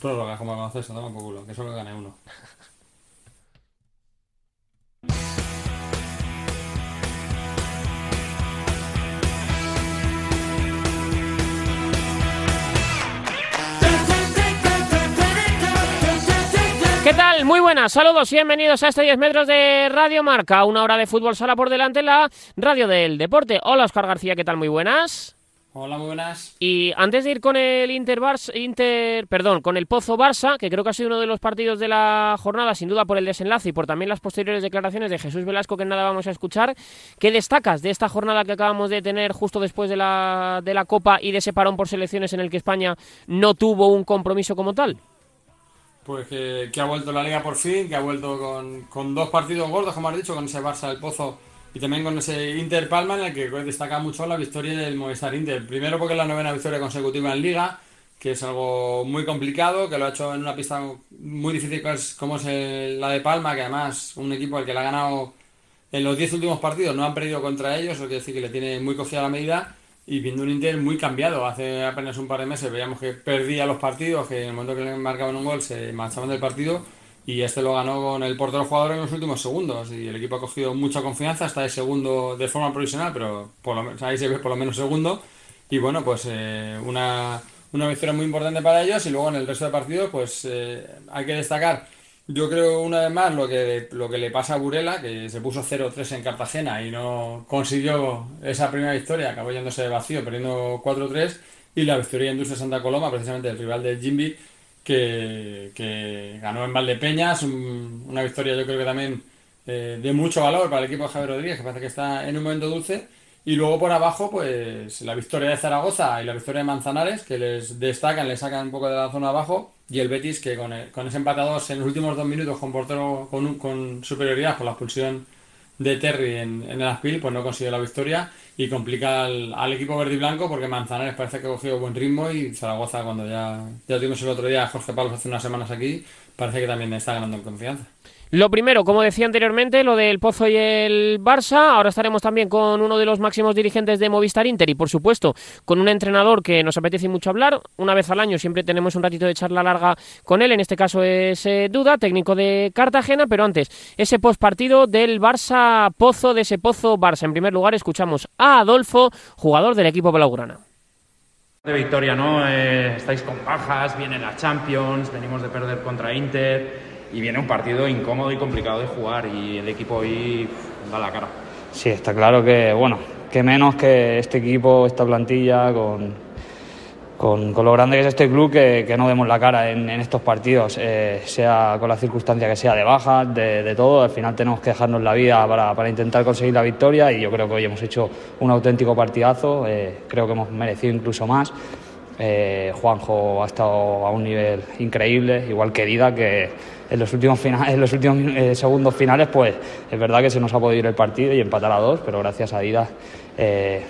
Prórroga, como baloncesto, toma por culo, que solo gane uno. ¿Qué tal? Muy buenas, saludos y bienvenidos a este 10 metros de Radio Marca, una hora de fútbol sala por delante, la radio del deporte. Hola Oscar García, ¿qué tal? Muy buenas. Hola, muy buenas. Y antes de ir con el Inter, Barça, Inter perdón, con el Pozo Barça, que creo que ha sido uno de los partidos de la jornada, sin duda por el desenlace y por también las posteriores declaraciones de Jesús Velasco, que nada vamos a escuchar, ¿qué destacas de esta jornada que acabamos de tener justo después de la, de la Copa y de ese parón por selecciones en el que España no tuvo un compromiso como tal? Pues que, que ha vuelto la liga por fin, que ha vuelto con, con dos partidos gordos, como has dicho, con ese Barça del Pozo y también con ese Inter Palma en el que destaca mucho la victoria del Movistar Inter. Primero porque es la novena victoria consecutiva en Liga, que es algo muy complicado, que lo ha hecho en una pista muy difícil como es la de Palma, que además un equipo al que le ha ganado en los 10 últimos partidos no han perdido contra ellos, eso quiere decir que le tiene muy cogida la medida y viendo un Inter muy cambiado. Hace apenas un par de meses veíamos que perdía los partidos, que en el momento que le marcaban un gol se marchaban del partido y este lo ganó con el portero jugador en los últimos segundos. Y el equipo ha cogido mucha confianza, está de segundo de forma provisional, pero por lo, ahí se ve por lo menos segundo. Y bueno, pues eh, una, una victoria muy importante para ellos. Y luego en el resto de partidos pues eh, hay que destacar. Yo creo una vez más lo que, lo que le pasa a Burela, que se puso 0-3 en Cartagena y no consiguió esa primera victoria, acabó yéndose de vacío, perdiendo 4-3, y la victoria de Industria Santa Coloma, precisamente el rival de Jimby, que, ganó en Valdepeñas, una victoria yo creo que también eh, de mucho valor para el equipo de Javier Rodríguez, que parece que está en un momento dulce, y luego por abajo, pues la victoria de Zaragoza y la victoria de Manzanares, que les destacan, les sacan un poco de la zona abajo, y el Betis, que con, con ese empate en los últimos dos minutos con portero con, con superioridad por la expulsión de Terry en, en, el Aspil, pues no consiguió la victoria y complica al, equipo verde y blanco porque Manzanares parece que ha cogido buen ritmo y Zaragoza, cuando ya, ya tuvimos el otro día a Jorge Palos hace unas semanas aquí, parece que también está ganando en confianza. Lo primero, como decía anteriormente, lo del Pozo y el Barça. Ahora estaremos también con uno de los máximos dirigentes de Movistar Inter y, por supuesto, con un entrenador que nos apetece mucho hablar. Una vez al año siempre tenemos un ratito de charla larga con él. En este caso es eh, Duda, técnico de Cartagena. Pero antes, ese postpartido del Barça Pozo, de ese Pozo Barça. En primer lugar, escuchamos a Adolfo, jugador del equipo blaugrana. De victoria, ¿no? Eh, estáis con bajas, viene la Champions, venimos de perder contra Inter y viene un partido incómodo y complicado de jugar y el equipo hoy da la cara. Sí, está claro que, bueno, que menos que este equipo, esta plantilla, con, con, con lo grande que es este club, que, que no demos la cara en, en estos partidos, eh, sea con la circunstancia que sea de bajas, de, de, todo, al final tenemos que dejarnos la vida para, para, intentar conseguir la victoria y yo creo que hoy hemos hecho un auténtico partidazo, eh, creo que hemos merecido incluso más. Eh, Juanjo ha estado a un nivel increíble, igual que Dida, que en los últimos, finales, en los últimos eh, segundos finales, pues es verdad que se nos ha podido ir el partido y empatar a dos, pero gracias a Dida eh,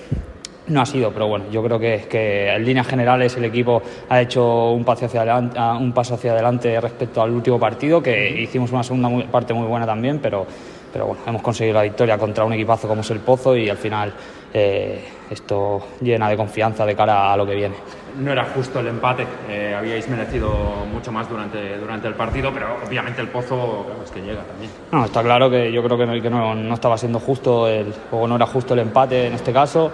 no ha sido. Pero bueno, yo creo que, que, en líneas generales el equipo ha hecho un paso, hacia adelante, un paso hacia adelante respecto al último partido, que hicimos una segunda muy, parte muy buena también, pero, pero bueno, hemos conseguido la victoria contra un equipazo como es el Pozo y al final eh, esto llena de confianza de cara a lo que viene no era justo el empate. Eh, habíais merecido mucho más durante, durante el partido, pero obviamente el pozo es que llega también. No, está claro que yo creo que, no, que no, no, estaba siendo justo, el juego no era justo el empate en este caso,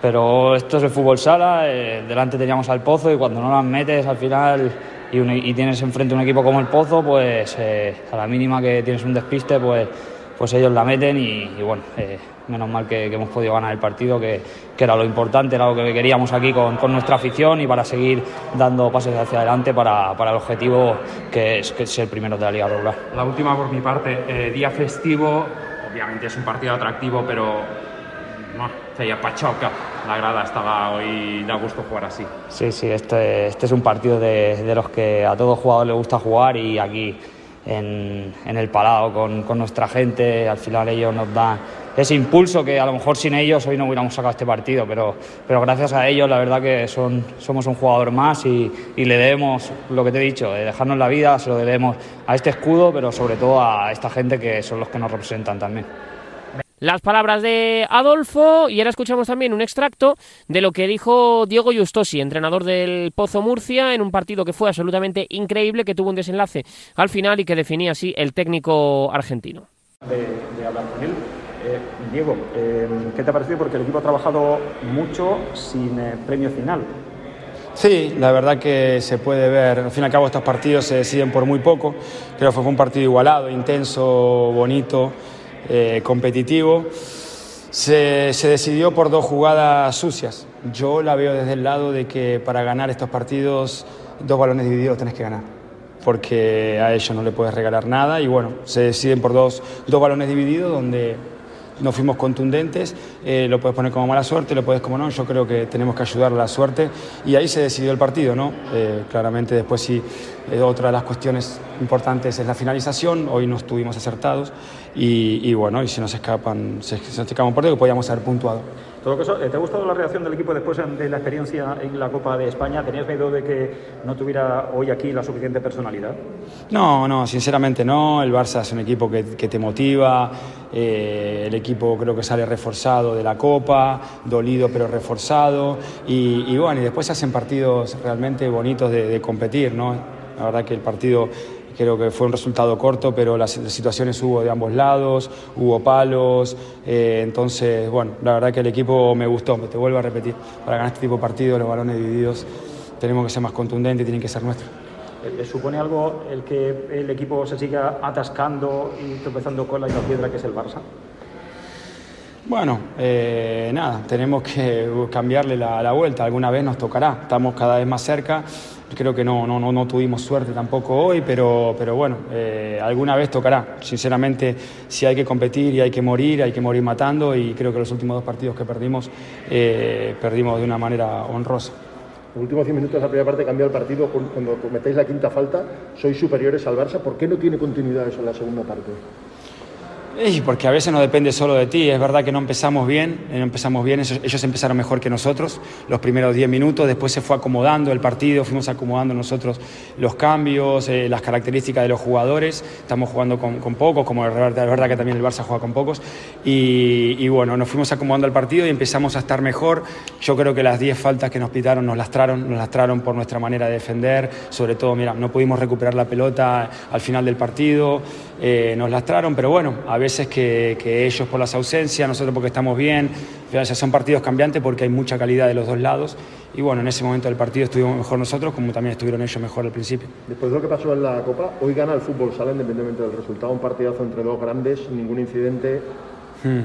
pero esto es el fútbol sala, eh, delante teníamos al pozo y cuando no las metes al final y, un, y tienes enfrente un equipo como el pozo, pues eh, a la mínima que tienes un despiste, pues, pues ellos la meten y, y bueno eh, menos mal que, que, hemos podido ganar el partido, que, que, era lo importante, era lo que queríamos aquí con, con, nuestra afición y para seguir dando pasos hacia adelante para, para el objetivo que es, que es, el primero de la Liga Regular. La última por mi parte, eh, día festivo, obviamente es un partido atractivo, pero no, feia pachoca. La grada estaba hoy, da gusto jugar así. Sí, sí, este, este es un partido de, de los que a todo jugador le gusta jugar y aquí en, en el Palau con, nuestra gente. Al final ellos nos dan ese impulso que a lo mejor sin ellos hoy no hubiéramos sacado este partido, pero, pero gracias a ellos la verdad que son, somos un jugador más y, y le debemos lo que te he dicho, de dejarnos la vida, se lo debemos a este escudo, pero sobre todo a esta gente que son los que nos representan también. Las palabras de Adolfo y ahora escuchamos también un extracto de lo que dijo Diego Justosi, entrenador del Pozo Murcia, en un partido que fue absolutamente increíble, que tuvo un desenlace al final y que definía así el técnico argentino. De, hablar con él. Eh, Diego, eh, ¿qué te ha parecido? Porque el equipo ha trabajado mucho sin eh, premio final. Sí, la verdad que se puede ver. Al fin y al cabo estos partidos se deciden por muy poco. Creo que fue un partido igualado, intenso, bonito, eh, competitivo. Se, se, decidió por dos jugadas sucias. Yo la veo desde el lado de que para ganar estos partidos, dos balones divididos tenés que ganar. Porque a ellos no le puedes regalar nada. Y bueno, se deciden por dos, dos balones divididos donde no fuimos contundentes, eh, lo puedes poner como mala suerte, lo puedes como no, yo creo que tenemos que ayudar a la suerte y ahí se decidió el partido, ¿no? Eh, claramente después sí, eh, otra de las cuestiones importantes es la finalización, hoy no estuvimos acertados y, y bueno, y si nos escapan, se, se escapan un partido que podíamos haber puntuado. Todo caso, ¿Te ha gustado la reacción del equipo después de la experiencia en la Copa de España? ¿Tenías miedo de que no tuviera hoy aquí la suficiente personalidad? No, no, sinceramente no. El Barça es un equipo que, que te motiva. Eh, el equipo creo que sale reforzado de la Copa, dolido pero reforzado. Y, bueno, y después se hacen partidos realmente bonitos de, competir, ¿no? La verdad que el partido creo que fue un resultado corto, pero las, las situaciones hubo de ambos lados, hubo palos, eh, entonces, bueno, la verdad que el equipo me gustó, te vuelvo a repetir, para ganar este tipo de partidos, los balones divididos, tenemos que ser más contundentes y tienen que ser nuestros. ¿Le supone algo el que el equipo se siga atascando y tropezando con la piedra que es el Barça? Bueno, eh, nada, tenemos que cambiarle la, vuelta, alguna vez nos tocará, estamos cada vez más cerca, creo que no, no, no, tuvimos suerte tampoco hoy, pero, pero bueno, eh, alguna vez tocará, sinceramente, si hay que competir y hay que morir, hay que morir matando y creo que los últimos dos partidos que perdimos, eh, perdimos de una manera honrosa. Los últimos 100 minutos de la primera parte cambia el partido, cuando cometéis la quinta falta, sois superiores al Barça, ¿por qué no tiene continuidad eso en la segunda parte? Y porque a veces no depende solo de ti. Es verdad que no empezamos bien, no empezamos bien. Ellos empezaron mejor que nosotros los primeros 10 minutos. Después se fue acomodando el partido, fuimos acomodando nosotros los cambios, eh, las características de los jugadores. Estamos jugando con, con pocos, como es verdad, que también el Barça juega con pocos. Y, y, bueno, nos fuimos acomodando el partido y empezamos a estar mejor. Yo creo que las 10 faltas que nos pitaron nos lastraron, nos lastraron por nuestra manera de defender. Sobre todo, mira, no pudimos recuperar la pelota al final del partido. Eh, nos lastraron, pero bueno, a veces que, que, ellos por las ausencias, nosotros porque estamos bien, ya son partidos cambiantes porque hay mucha calidad de los dos lados y bueno, en ese momento del partido estuvimos mejor nosotros como también estuvieron ellos mejor al principio. Después de lo que pasó en la Copa, hoy gana el fútbol sala independientemente del resultado, un partidazo entre dos grandes, ningún incidente. Hmm.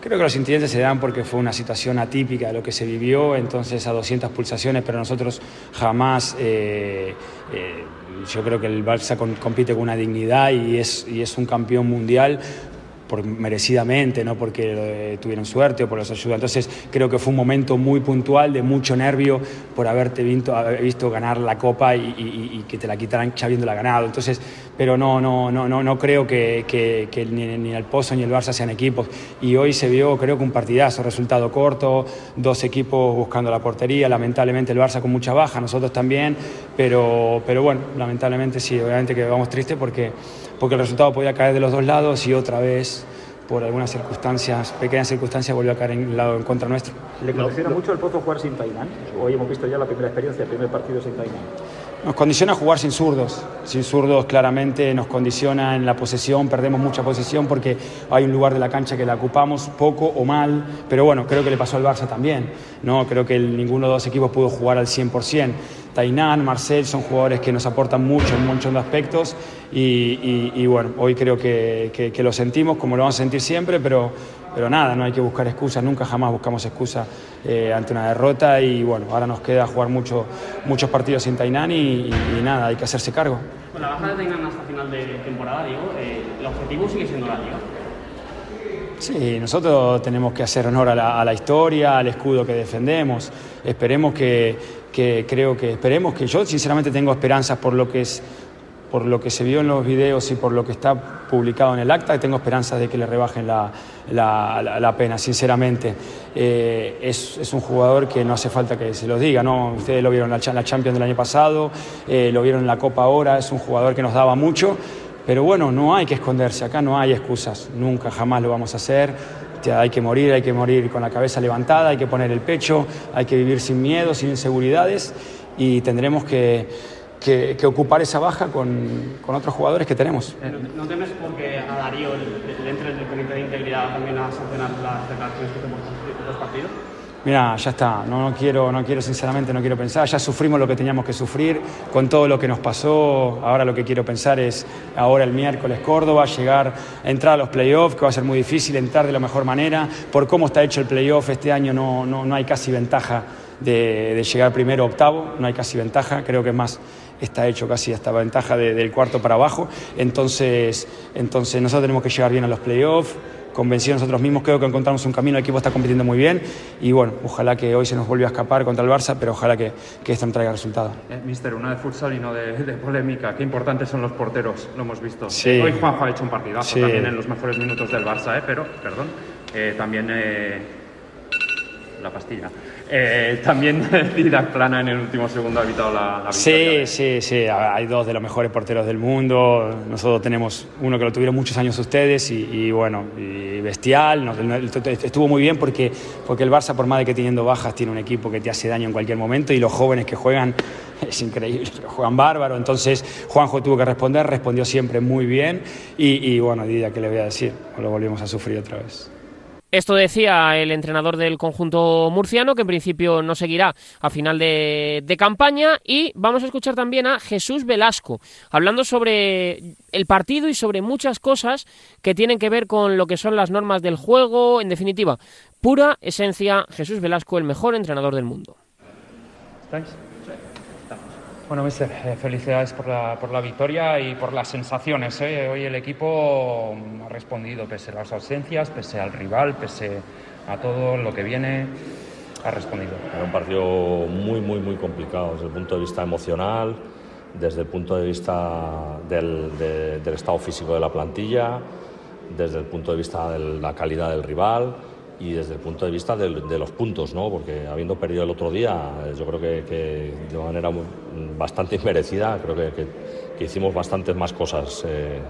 Creo que los incidentes se dan porque fue una situación atípica de lo que se vivió, entonces a 200 pulsaciones, pero nosotros jamás... Eh, eh, yo creo que el Barça compite con una dignidad y es, y es un campeón mundial por, merecidamente, no porque eh, tuvieron suerte o por los ayuda. Entonces creo que fue un momento muy puntual, de mucho nervio por haberte visto, haber visto ganar la copa y, y, y, que te la quitaran ya habiéndola ganado. Entonces, pero no, no, no, no, no creo que, que, que ni, ni, el Pozo ni el Barça sean equipos. Y hoy se vio, creo que un partidazo, resultado corto, dos equipos buscando la portería, lamentablemente el Barça con mucha baja, nosotros también, pero, pero bueno, lamentablemente sí, obviamente que vamos tristes porque, porque el resultado podía caer de los dos lados y otra vez por algunas circunstancias, pequeñas circunstancias, volvió a caer en lado en contra nuestro. ¿Le condiciona mucho el Pozo jugar sin Tainán? Hoy hemos visto ya la primera experiencia, el primer partido sin Tainán. Nos condiciona jugar sin zurdos. Sin zurdos claramente nos condiciona en la posesión, perdemos mucha posesión porque hay un lugar de la cancha que la ocupamos poco o mal, pero bueno, creo que le pasó al Barça también. ¿no? Creo que ninguno de los equipos pudo jugar al 100%. Tainán, Marcel son jugadores que nos aportan mucho en muchos aspectos y, y, y bueno, hoy creo que, lo sentimos como lo vamos a sentir siempre, pero, pero nada, no hay que buscar excusas, nunca jamás buscamos excusas eh, ante una derrota y bueno, ahora nos queda jugar mucho, muchos partidos sin Tainán y, y, y, nada, hay que hacerse cargo. Con la baja de Tainán hasta final de temporada, digo, eh, el objetivo sigue siendo la liga. Sí, nosotros tenemos que hacer honor a la, a la, historia, al escudo que defendemos. Esperemos que, que, creo que, esperemos que yo sinceramente tengo esperanzas por lo que es por lo que se vio en los videos y por lo que está publicado en el acta, tengo esperanzas de que le rebajen la, la, pena, sinceramente. Eh, es, es, un jugador que no hace falta que se lo diga, ¿no? Ustedes lo vieron en la Champions del año pasado, eh, lo vieron en la Copa ahora, es un jugador que nos daba mucho, Pero bueno, no hay que esconderse, acá no hay excusas, nunca, jamás lo vamos a hacer. Hay que morir, hay que morir con la cabeza levantada, hay que poner el pecho, hay que vivir sin miedo, sin inseguridades y tendremos que, que, ocupar esa baja con, con, otros jugadores que tenemos. Eh, ¿No temes porque a Darío le entre del comité de integridad también a sancionar las declaraciones que tenemos en los partidos? Mira, ya está, no, no, quiero, no quiero, sinceramente, no quiero pensar, ya sufrimos lo que teníamos que sufrir con todo lo que nos pasó, ahora lo que quiero pensar es ahora el miércoles Córdoba, llegar, entrar a los playoffs, que va a ser muy difícil entrar de la mejor manera, por cómo está hecho el playoff, este año no, no, no hay casi ventaja de, de llegar primero octavo, no hay casi ventaja, creo que es más está hecho casi hasta ventaja del cuarto para abajo. Entonces, entonces nosotros tenemos que llegar bien a los playoffs, convencidos nosotros mismos, creo que encontramos un camino, el equipo está compitiendo muy bien y bueno, ojalá que hoy se nos vuelva a escapar contra el Barça, pero ojalá que, que esto no traiga resultado. Eh, mister, una de futsal y no de, polémica, qué importantes son los porteros, lo hemos visto. Hoy Juanjo ha hecho un partidazo también en los mejores minutos del Barça, ¿eh? pero, perdón, eh, también eh, la pastilla. Eh, también Didac Plana en el último segundo ha evitado la, la Sí, sí, sí. Hay dos de los mejores porteros del mundo. Nosotros tenemos uno que lo tuvieron muchos años ustedes y, bueno, y bestial. estuvo muy bien porque, porque el Barça, por más de que teniendo bajas, tiene un equipo que te hace daño en cualquier momento y los jóvenes que juegan es increíble, pero juegan bárbaro. Entonces Juanjo tuvo que responder, respondió siempre muy bien y, y bueno, Didac, ¿qué le voy a decir? Lo volvimos a sufrir otra vez. Esto decía el entrenador del conjunto murciano, que en principio no seguirá a final de, campaña. Y vamos a escuchar también a Jesús Velasco, hablando sobre el partido y sobre muchas cosas que tienen que ver con lo que son las normas del juego. En definitiva, pura esencia, Jesús Velasco, el mejor entrenador del mundo. Bueno, mister, eh, felicidades por la, por la, victoria y por las sensaciones. ¿eh? Hoy el equipo ha respondido pese a las ausencias, pese al rival, pese a todo lo que viene, ha respondido. Era un partido muy, muy, muy complicado desde el punto de vista emocional, desde el punto de vista del, del estado físico de la plantilla, desde el punto de vista de la calidad del rival y desde el punto de vista de, los puntos, ¿no? porque habiendo perdido el otro día, yo creo que, de manera bastante inmerecida, creo que, hicimos bastantes más cosas eh,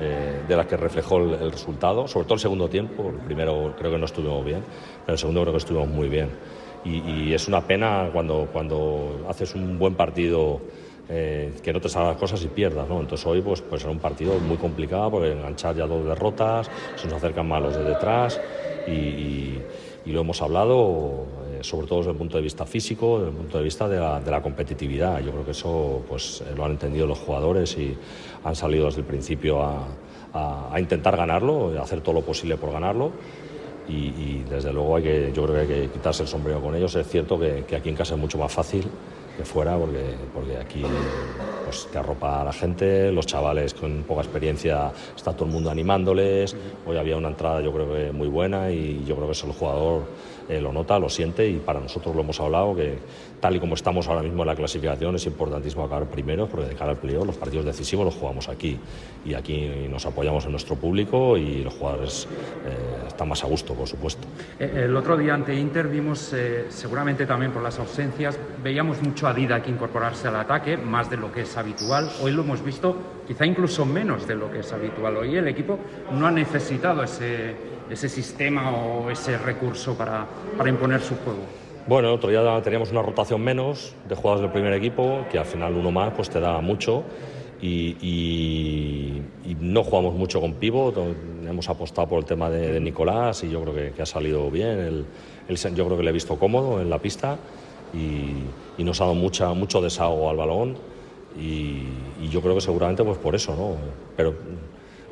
eh, de las que reflejó el, resultado, sobre todo el segundo tiempo, el primero creo que no estuvimos bien, pero el segundo creo que estuvimos muy bien. Y, es una pena cuando, cuando haces un buen partido. Eh, que no te salgan las cosas y pierdas, ¿no? Entonces hoy pues, pues era un partido muy complicado porque enganchar ya dos derrotas, se nos acercan malos de detrás y, lo hemos hablado eh, sobre todo desde el punto de vista físico, desde el punto de vista de la, competitividad. Yo creo que eso pues, lo han entendido los jugadores y han salido desde el principio a, intentar ganarlo, a hacer todo lo posible por ganarlo. Y, desde luego hay que, yo creo que hay que quitarse el sombrero con ellos. Es cierto que, que aquí en casa es mucho más fácil que fuera, porque, porque aquí pues, te arropa a la gente, los chavales con poca experiencia, está todo el mundo animándoles. Hoy había una entrada, yo creo que muy buena, y yo creo que eso el jugador eh, lo nota, lo siente, y para nosotros lo hemos hablado, que tal y como estamos ahora mismo en la clasificación, es importantísimo acabar primero, porque de cara al playoff los partidos decisivos los jugamos aquí, y aquí nos apoyamos en nuestro público y los jugadores eh, están más a gusto, por supuesto. Eh, el otro día ante Inter vimos, seguramente también por las ausencias, veíamos mucho a Dida que incorporarse al ataque, más de lo que es habitual. Hoy lo hemos visto quizá incluso menos de lo que es habitual. Hoy el equipo no ha necesitado ese, ese sistema o ese recurso para, para imponer su juego. Bueno, el otro día teníamos una rotación menos de jugadores del primer equipo, que al final uno más pues te da mucho. Y, no jugamos mucho con Pivo, hemos apostado por el tema de, Nicolás y yo creo que, ha salido bien. yo creo que le he visto cómodo en la pista y, nos ha dado mucha, mucho desahogo al balón y, yo creo que seguramente pues por eso, ¿no? Pero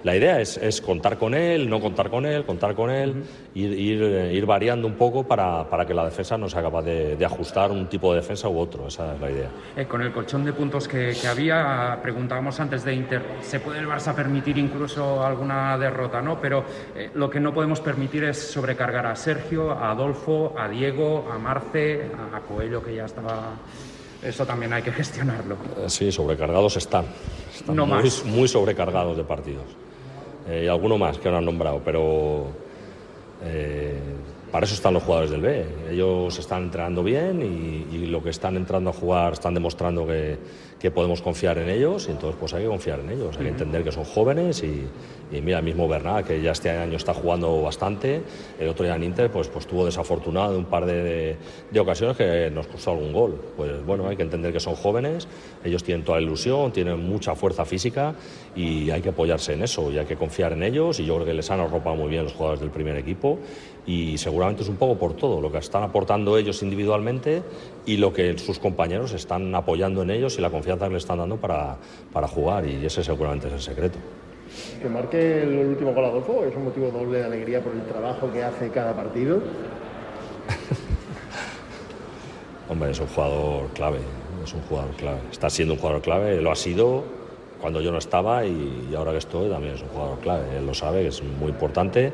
la idea es, contar con él, no contar con él, contar con él, ir, ir, variando un poco para, para, que la defensa no sea capaz de, ajustar un tipo de defensa u otro, esa es la idea. Eh, con el colchón de puntos que, había, preguntábamos antes de Inter, ¿se puede el Barça permitir incluso alguna derrota? ¿no? Pero eh, lo que no podemos permitir es sobrecargar a Sergio, a Adolfo, a Diego, a Marce, a Coelho, que ya estaba eso también hay que gestionarlo. Eh, sí, sobrecargados están. Están muy, sobrecargados de partidos. Eh, y alguno más que no han nombrado, pero eh, para eso están los jugadores del B. Ellos están entrenando bien y, lo que están entrando a jugar están demostrando que, que podemos confiar en ellos y entonces pues hay que confiar en ellos, hay que entender que son jóvenes y, y mira, el mismo Bernat, que ya este año está jugando bastante, el otro día en Inter pues, pues tuvo desafortunado en un par de, de, ocasiones que nos costó algún gol. Pues bueno, hay que entender que son jóvenes, ellos tienen toda la ilusión, tienen mucha fuerza física y hay que apoyarse en eso y hay que confiar en ellos y yo creo que les han arropado muy bien los jugadores del primer equipo y seguramente es un poco por todo, lo que están aportando ellos individualmente y lo que sus compañeros están apoyando en ellos y la confianza que les están dando para, para jugar y ese seguramente es el secreto. Que marque el último gol Adolfo es un motivo doble de alegría por el trabajo que hace cada partido. Hombre, es un jugador clave, es un jugador clave. Está siendo un jugador clave, lo ha sido cuando yo no estaba y, ahora que estoy también es un jugador clave. Él lo sabe, que es muy importante.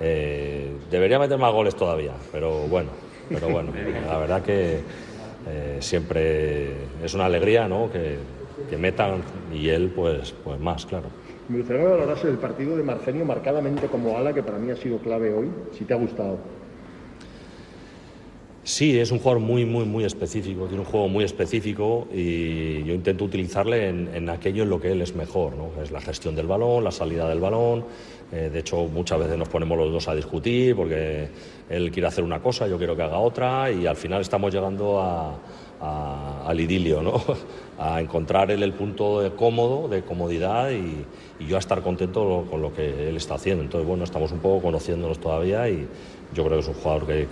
Eh, debería meter más goles todavía, pero bueno, pero bueno, la verdad que eh, siempre es una alegría ¿no? que, que metan y él pues, pues más, claro. Me gustaría que valoras el partido de Marcenio marcadamente como ala, que para mí ha sido clave hoy, si te ha gustado. Sí, es un jugador muy, muy, muy específico, tiene un juego muy específico y yo intento utilizarle en, aquello en lo que él es mejor, ¿no? es la gestión del balón, la salida del balón. Eh, de hecho, muchas veces nos ponemos los dos a discutir porque él quiere hacer una cosa, yo quiero que haga otra y al final estamos llegando a, al idilio, ¿no? a encontrar él el punto de cómodo, de comodidad y, yo a estar contento con lo que él está haciendo. Entonces, bueno, estamos un poco conociéndonos todavía y yo creo que es un jugador que,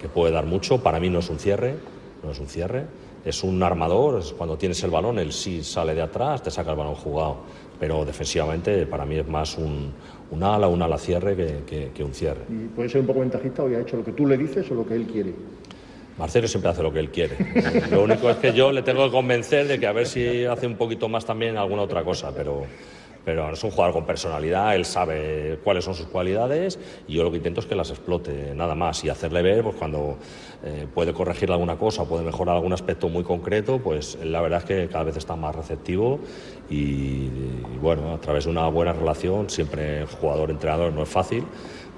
que, puede dar mucho. Para mí no es un cierre, no es un cierre. Es un armador, es cuando tienes el balón, él sí sale de atrás, te saca el balón jugado. Pero defensivamente para mí es más un, un ala, un ala cierre que, que un cierre. ¿Y puede ser un poco ventajista o ha hecho lo que tú le dices o lo que él quiere? Marcelo siempre hace lo que él quiere. Lo único es que yo le tengo que convencer de que a ver si hace un poquito más también alguna otra cosa, pero, pero es un jugador con personalidad, él sabe cuáles son sus cualidades y yo lo que intento es que las explote, nada más, y hacerle ver pues, cuando eh, puede corregir alguna cosa, puede mejorar algún aspecto muy concreto, pues la verdad es que cada vez está más receptivo y, y bueno, a través de una buena relación, siempre jugador-entrenador no es fácil,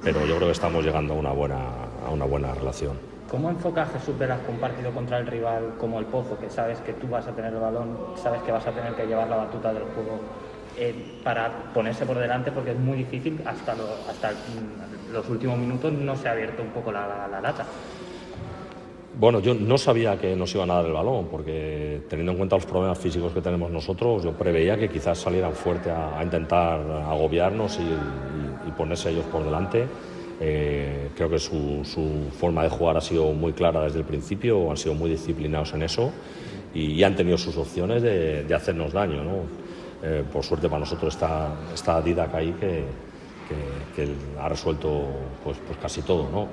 pero yo creo que estamos llegando a una buena, a una buena relación. ¿Cómo enfoca Jesús Velasco un partido contra el rival como el Pozo, que sabes que tú vas a tener el balón, sabes que vas a tener que llevar la batuta del juego eh, para ponerse por delante, porque es muy difícil, hasta, los últimos minutos no se ha abierto un poco la, lata? Bueno, yo no sabía que nos iban a dar el balón, porque teniendo en cuenta los problemas físicos que tenemos nosotros, yo preveía que quizás salieran fuerte a, intentar agobiarnos y, y ponerse ellos por delante eh, creo que su, forma de jugar ha sido muy clara desde el principio, han sido muy disciplinados en eso y, han tenido sus opciones de, hacernos daño. Eh, por suerte para nosotros está, está Didac ahí que, que, ha resuelto pues, pues casi todo. ¿no?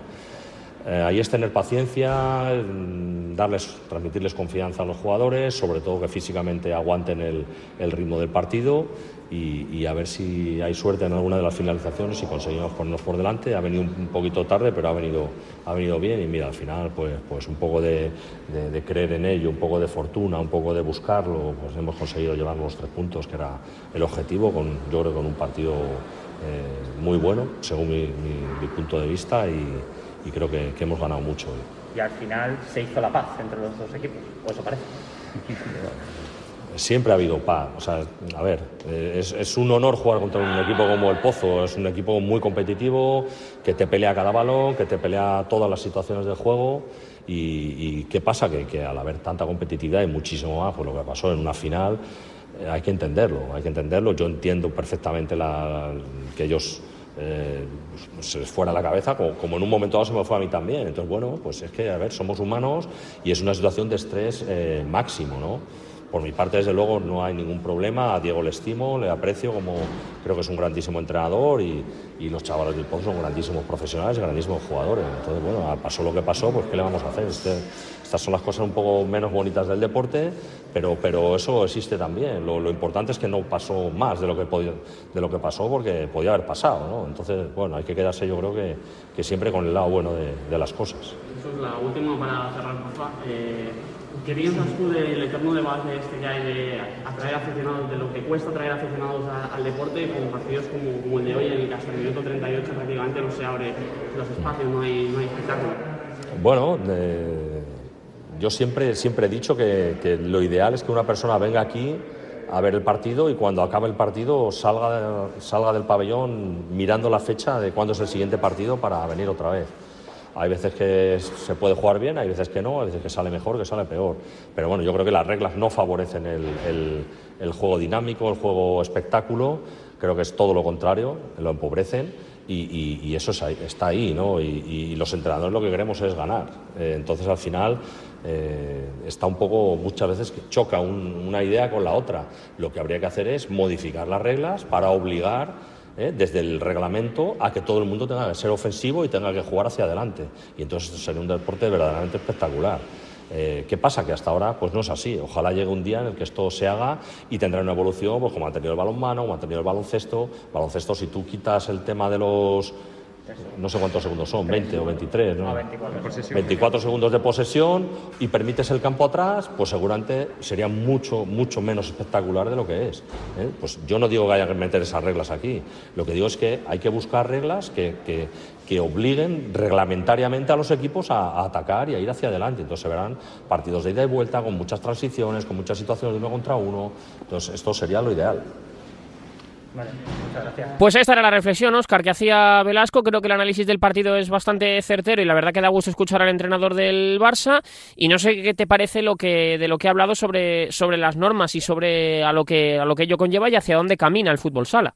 Eh, ahí es tener paciencia, mm, darles, transmitirles confianza a los jugadores, sobre todo que físicamente aguanten el, el ritmo del partido y, a ver si hay suerte en alguna de las finalizaciones y conseguimos ponernos por delante. Ha venido un poquito tarde, pero ha venido, ha venido bien y mira, al final pues, pues un poco de, creer en ello, un poco de fortuna, un poco de buscarlo, pues hemos conseguido llevar los tres puntos, que era el objetivo, con, yo creo con un partido eh, muy bueno, según mi, punto de vista, y, creo que, que, hemos ganado mucho Y al final se hizo la paz entre los dos equipos, o eso parece. siempre ha habido paz. O sea, a ver, eh, es, un honor jugar contra un equipo como el Pozo. Es un equipo muy competitivo, que te pelea cada balón, que te pelea todas las situaciones del juego. Y, qué pasa? Que, al haber tanta competitividad y muchísimo más, por lo que pasó en una final, eh, hay que entenderlo, hay que entenderlo. Yo entiendo perfectamente la, que ellos eh, se les fuera la cabeza, como, en un momento dado se me fue a mí también. Entonces, bueno, pues es que, a ver, somos humanos y es una situación de estrés máximo, ¿no? Por mi parte, desde luego, no hay ningún problema. A Diego le estimo, le aprecio, como creo que es un grandísimo entrenador y, los chavales del Pozo son grandísimos profesionales y grandísimos jugadores. Entonces, bueno, pasó lo que pasó, pues ¿qué le vamos a hacer? Este, estas son las cosas un poco menos bonitas del deporte, pero, pero eso existe también. Lo, importante es que no pasó más de lo que, podía, de lo que pasó porque podía haber pasado. ¿no? Entonces, bueno, hay que quedarse yo creo que, que siempre con el lado bueno de, de las cosas. Eso es la última para cerrar, eh, ¿Qué piensas tú del eterno debate este que hay de atraer aficionados, de lo que cuesta atraer aficionados al deporte con partidos como, el de hoy, en el que hasta el minuto 38 prácticamente no se abre los espacios, no hay, no hay espectáculo? Bueno, yo siempre, siempre he dicho que, que lo ideal es que una persona venga aquí a ver el partido y cuando acabe el partido salga, salga del pabellón mirando la fecha de cuándo es el siguiente partido para venir otra vez. Hay veces que se puede jugar bien, hay veces que no, hay veces que sale mejor, que sale peor. Pero bueno, yo creo que las reglas no favorecen el, juego dinámico, el juego espectáculo. Creo que es todo lo contrario, lo empobrecen y, eso está ahí, ¿no? Y, y los entrenadores lo que queremos es ganar. Eh, entonces al final eh, está un poco, muchas veces que choca un- una idea con la otra. Lo que habría que hacer es modificar las reglas para obligar ¿eh? desde el reglamento a que todo el mundo tenga que ser ofensivo y tenga que jugar hacia adelante. Y entonces sería un deporte verdaderamente espectacular. Eh, ¿Qué pasa? Que hasta ahora pues no es así. Ojalá llegue un día en el que esto se haga y tendrá una evolución pues, como ha tenido el balonmano, como ha tenido el baloncesto. Baloncesto, si tú quitas el tema de los... No sé cuántos segundos son, 20 o 23, ¿no? 24 segundos de posesión y permites el campo atrás, pues seguramente sería mucho, mucho menos espectacular de lo que es. ¿eh? Pues yo no digo que haya que meter esas reglas aquí. Lo que digo es que hay que buscar reglas que, que- que obliguen reglamentariamente a los equipos a, a atacar y a ir hacia adelante. Entonces se verán partidos de ida y vuelta con muchas transiciones, con muchas situaciones de uno contra uno. Entonces esto sería lo ideal. Pues esta era la reflexión, Oscar, que hacía Velasco. Creo que el análisis del partido es bastante certero y la verdad que da gusto escuchar al entrenador del Barça. Y no sé qué te parece lo que, de lo que ha hablado sobre, sobre las normas y sobre a lo, que, a lo que ello conlleva y hacia dónde camina el fútbol sala.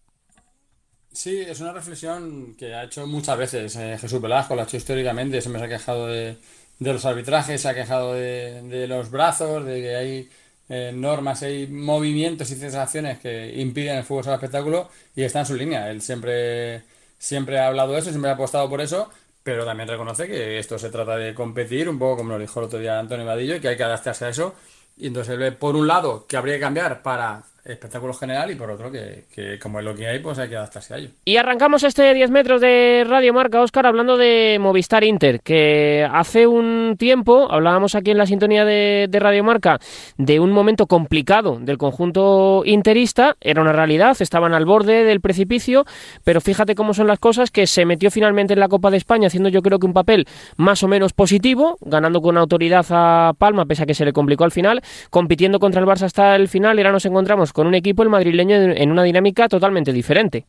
Sí, es una reflexión que ha hecho muchas veces eh, Jesús Velasco, lo ha hecho históricamente, siempre se ha quejado de, de los arbitrajes, se ha quejado de, de los brazos, de que hay eh, normas, hay movimientos y sensaciones que impiden el fútbol sala espectáculo y está en su línea. Él siempre, siempre ha hablado de eso, siempre ha apostado por eso, pero también reconoce que esto se trata de competir, un poco como lo dijo el otro día Antonio Vadillo, y que hay que adaptarse a eso. Y entonces él ve, por un lado, que habría que cambiar para espectáculo general y por otro, que, como es lo que hay, pues hay que adaptarse a ello. Y arrancamos este 10 metros de Radio Marca, Oscar, hablando de Movistar Inter, que hace un tiempo hablábamos aquí en la sintonía de, de Radio Marca de un momento complicado del conjunto interista, era una realidad, estaban al borde del precipicio, pero fíjate cómo son las cosas, que se metió finalmente en la Copa de España haciendo yo creo que un papel más o menos positivo, ganando con autoridad a Palma, pese a que se le complicó al final, compitiendo contra el Barça hasta el final, y ahora nos encontramos con un equipo, el madrileño, en una dinámica totalmente diferente.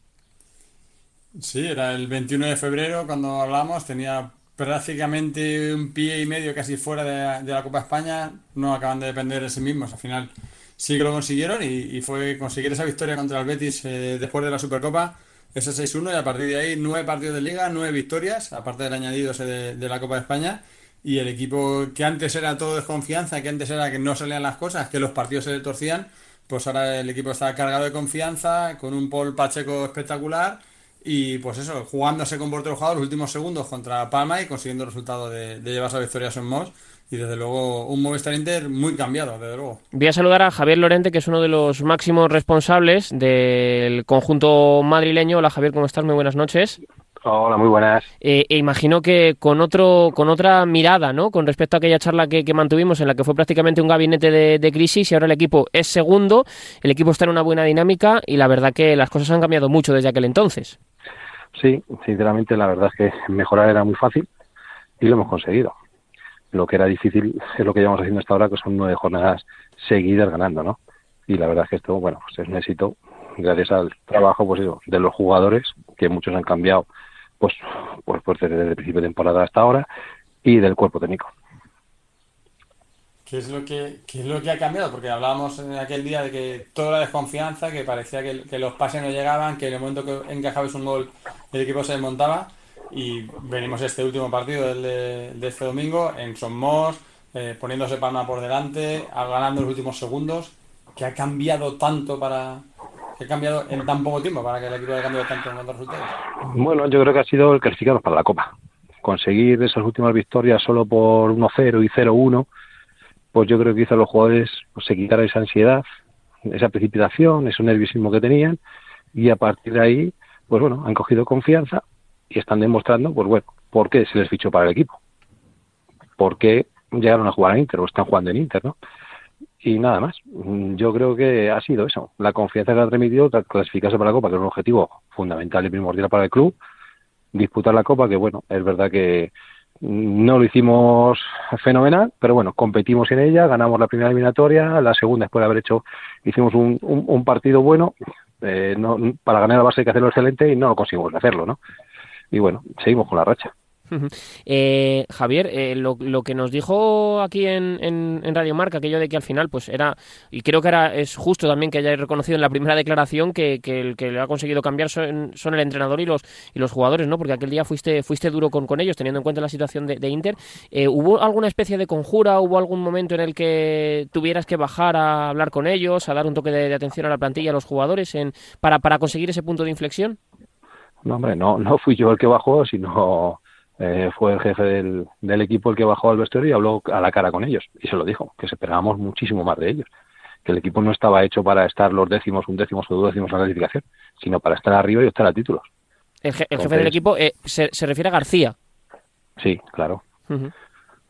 Sí, era el 21 de febrero cuando hablamos, tenía prácticamente un pie y medio casi fuera de, la Copa España, no acaban de depender de sí mismos, al final sí que lo consiguieron y, fue conseguir esa victoria contra el Betis eh, después de la Supercopa, ese 6-1 y a partir de ahí nueve partidos de liga, nueve victorias, aparte del añadido de la Copa de España y el equipo que antes era todo desconfianza, que antes era que no salían las cosas, que los partidos se torcían, pues ahora el equipo está cargado de confianza, con un Paul Pacheco espectacular y pues eso, jugándose con portero jugado los últimos segundos contra Palma y consiguiendo el resultado de, de llevarse la victoria a Son Moss. Y desde luego un Movistar Inter muy cambiado, desde luego. Voy a saludar a Javier Lorente, que es uno de los máximos responsables del conjunto madrileño. Hola Javier, ¿cómo estás? Muy buenas noches. Hola, muy buenas. Eh, e imagino que con otro, con otra mirada, ¿no? Con respecto a aquella charla que, que mantuvimos en la que fue prácticamente un gabinete de, de, crisis y ahora el equipo es segundo, el equipo está en una buena dinámica y la verdad que las cosas han cambiado mucho desde aquel entonces. Sí, sinceramente la verdad es que mejorar era muy fácil y lo hemos conseguido. Lo que era difícil es lo que llevamos haciendo hasta ahora, que son nueve jornadas seguidas ganando, ¿no? Y la verdad es que esto, bueno, pues es un éxito gracias al trabajo, pues eso, de los jugadores, que muchos han cambiado, pues, pues, pues desde el principio de temporada hasta ahora, y del cuerpo técnico. ¿Qué es lo que, qué es lo que ha cambiado? Porque hablábamos en aquel día de que toda la desconfianza, que parecía que, los pases no llegaban, que en el momento que encajabais un gol el equipo se desmontaba y venimos este último partido de, este domingo en Somos, eh, poniéndose Palma por delante, ganando los últimos segundos, que ha cambiado tanto para que ha cambiado en tan poco tiempo para que el equipo haya cambiado tanto en cuanto resultados. Bueno, yo creo que ha sido el clasificarnos para la Copa. Conseguir esas últimas victorias solo por 1-0 y 0-1, pues yo creo que hizo a los jugadores pues, se quitara esa ansiedad, esa precipitación, ese nerviosismo que tenían y a partir de ahí, pues bueno, han cogido confianza y están demostrando, pues bueno, por qué se les fichó para el equipo, por qué llegaron a jugar a Inter o están jugando en Inter, ¿no? Y nada más, yo creo que ha sido eso, la confianza que ha transmitido, clasificarse para la Copa, que es un objetivo fundamental y primordial para el club, disputar la Copa, que bueno, es verdad que, No lo hicimos fenomenal, pero bueno, competimos en ella, ganamos la primera eliminatoria, la segunda después de haber hecho, hicimos un, un, partido bueno, eh, no, para ganar la base hay que hacerlo excelente y no lo conseguimos hacerlo, ¿no? Y bueno, seguimos con la racha. Eh, Javier, eh, lo, que nos dijo aquí en, en, Radio Marca, aquello de que al final, pues era, y creo que era es justo también que hayáis reconocido en la primera declaración que, el que le ha conseguido cambiar son, el entrenador y los y los jugadores, ¿no? Porque aquel día fuiste fuiste duro con, con ellos, teniendo en cuenta la situación de, Inter. Eh, ¿Hubo alguna especie de conjura? ¿Hubo algún momento en el que tuvieras que bajar a hablar con ellos, a dar un toque de, atención a la plantilla, a los jugadores, en, para, para conseguir ese punto de inflexión? No, hombre, no, no fui yo el que bajó, sino eh, fue el jefe del, del, equipo el que bajó al vestuario y habló a la cara con ellos. Y se lo dijo, que esperábamos muchísimo más de ellos. Que el equipo no estaba hecho para estar los décimos, un décimo o dos décimos en la clasificación, sino para estar arriba y estar a títulos. El, jefe del equipo eh, se, se, refiere a García. Sí, claro.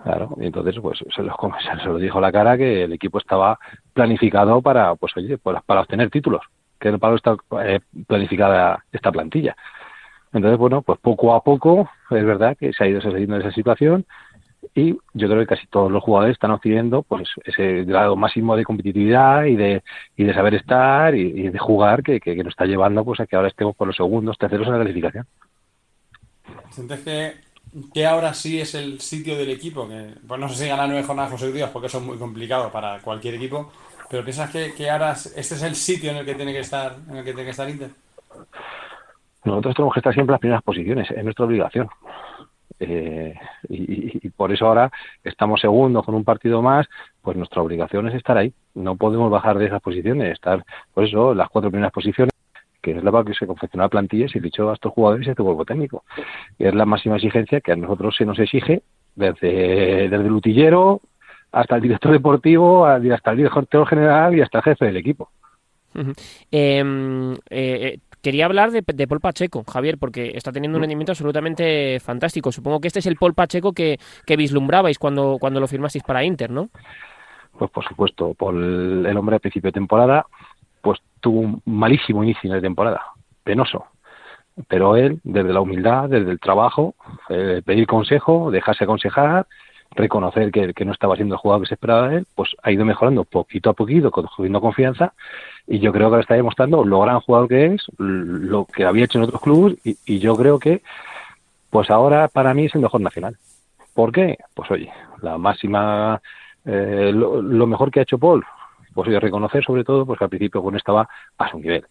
Claro, y entonces pues se lo, se lo dijo a la cara que el equipo estaba planificado para, pues oye, pues, para obtener títulos, que para está eh, planificada esta plantilla. Entonces, bueno, pues poco a poco es verdad que se ha ido sucediendo esa situación y yo creo que casi todos los jugadores están obteniendo pues ese grado máximo de competitividad y de, y de saber estar y, de jugar que, que, nos está llevando pues a que ahora estemos por los segundos, terceros en la calificación. ¿Sientes que, que ahora sí es el sitio del equipo? Que, pues no sé si ganar nueve jornadas consecutivas porque eso es muy complicado para cualquier equipo, pero ¿piensas que, que ahora este es el sitio en el que tiene que estar, en el que tiene que estar Inter? Nosotros tenemos que estar siempre en las primeras posiciones, es nuestra obligación. Eh, y, por eso ahora estamos segundos con un partido más, pues nuestra obligación es estar ahí. No podemos bajar de esas posiciones, estar, por eso, las cuatro primeras posiciones, que es la que se confecciona la plantilla, se dicho a estos jugadores y a este cuerpo técnico. Es la máxima exigencia que a nosotros se nos exige desde, desde el utillero hasta el director deportivo, hasta el director general y hasta el jefe del equipo. Em, eh, eh, Quería hablar de, Paul Pacheco, Javier, porque está teniendo un mm. rendimiento absolutamente fantástico. Supongo que este es el Paul Pacheco que, vislumbrabais cuando, cuando lo firmasteis para Inter, ¿no? Pues por supuesto, Paul, el hombre a principio de temporada, pues tuvo un malísimo inicio de temporada, penoso. Pero él, desde la humildad, desde el trabajo, eh, pedir consejo, dejarse aconsejar, reconocer que, que, no estaba siendo el jugador que se esperaba de él, pues ha ido mejorando poquito a poquito, cogiendo confianza y yo creo que le está demostrando lo gran jugador que es, lo que había hecho en otros clubes y, yo creo que pues ahora para mí es el mejor nacional. ¿Por qué? Pues oye, la máxima, eh, lo, mejor que ha hecho Paul, pues oye, reconocer sobre todo pues que al principio con estaba a su nivel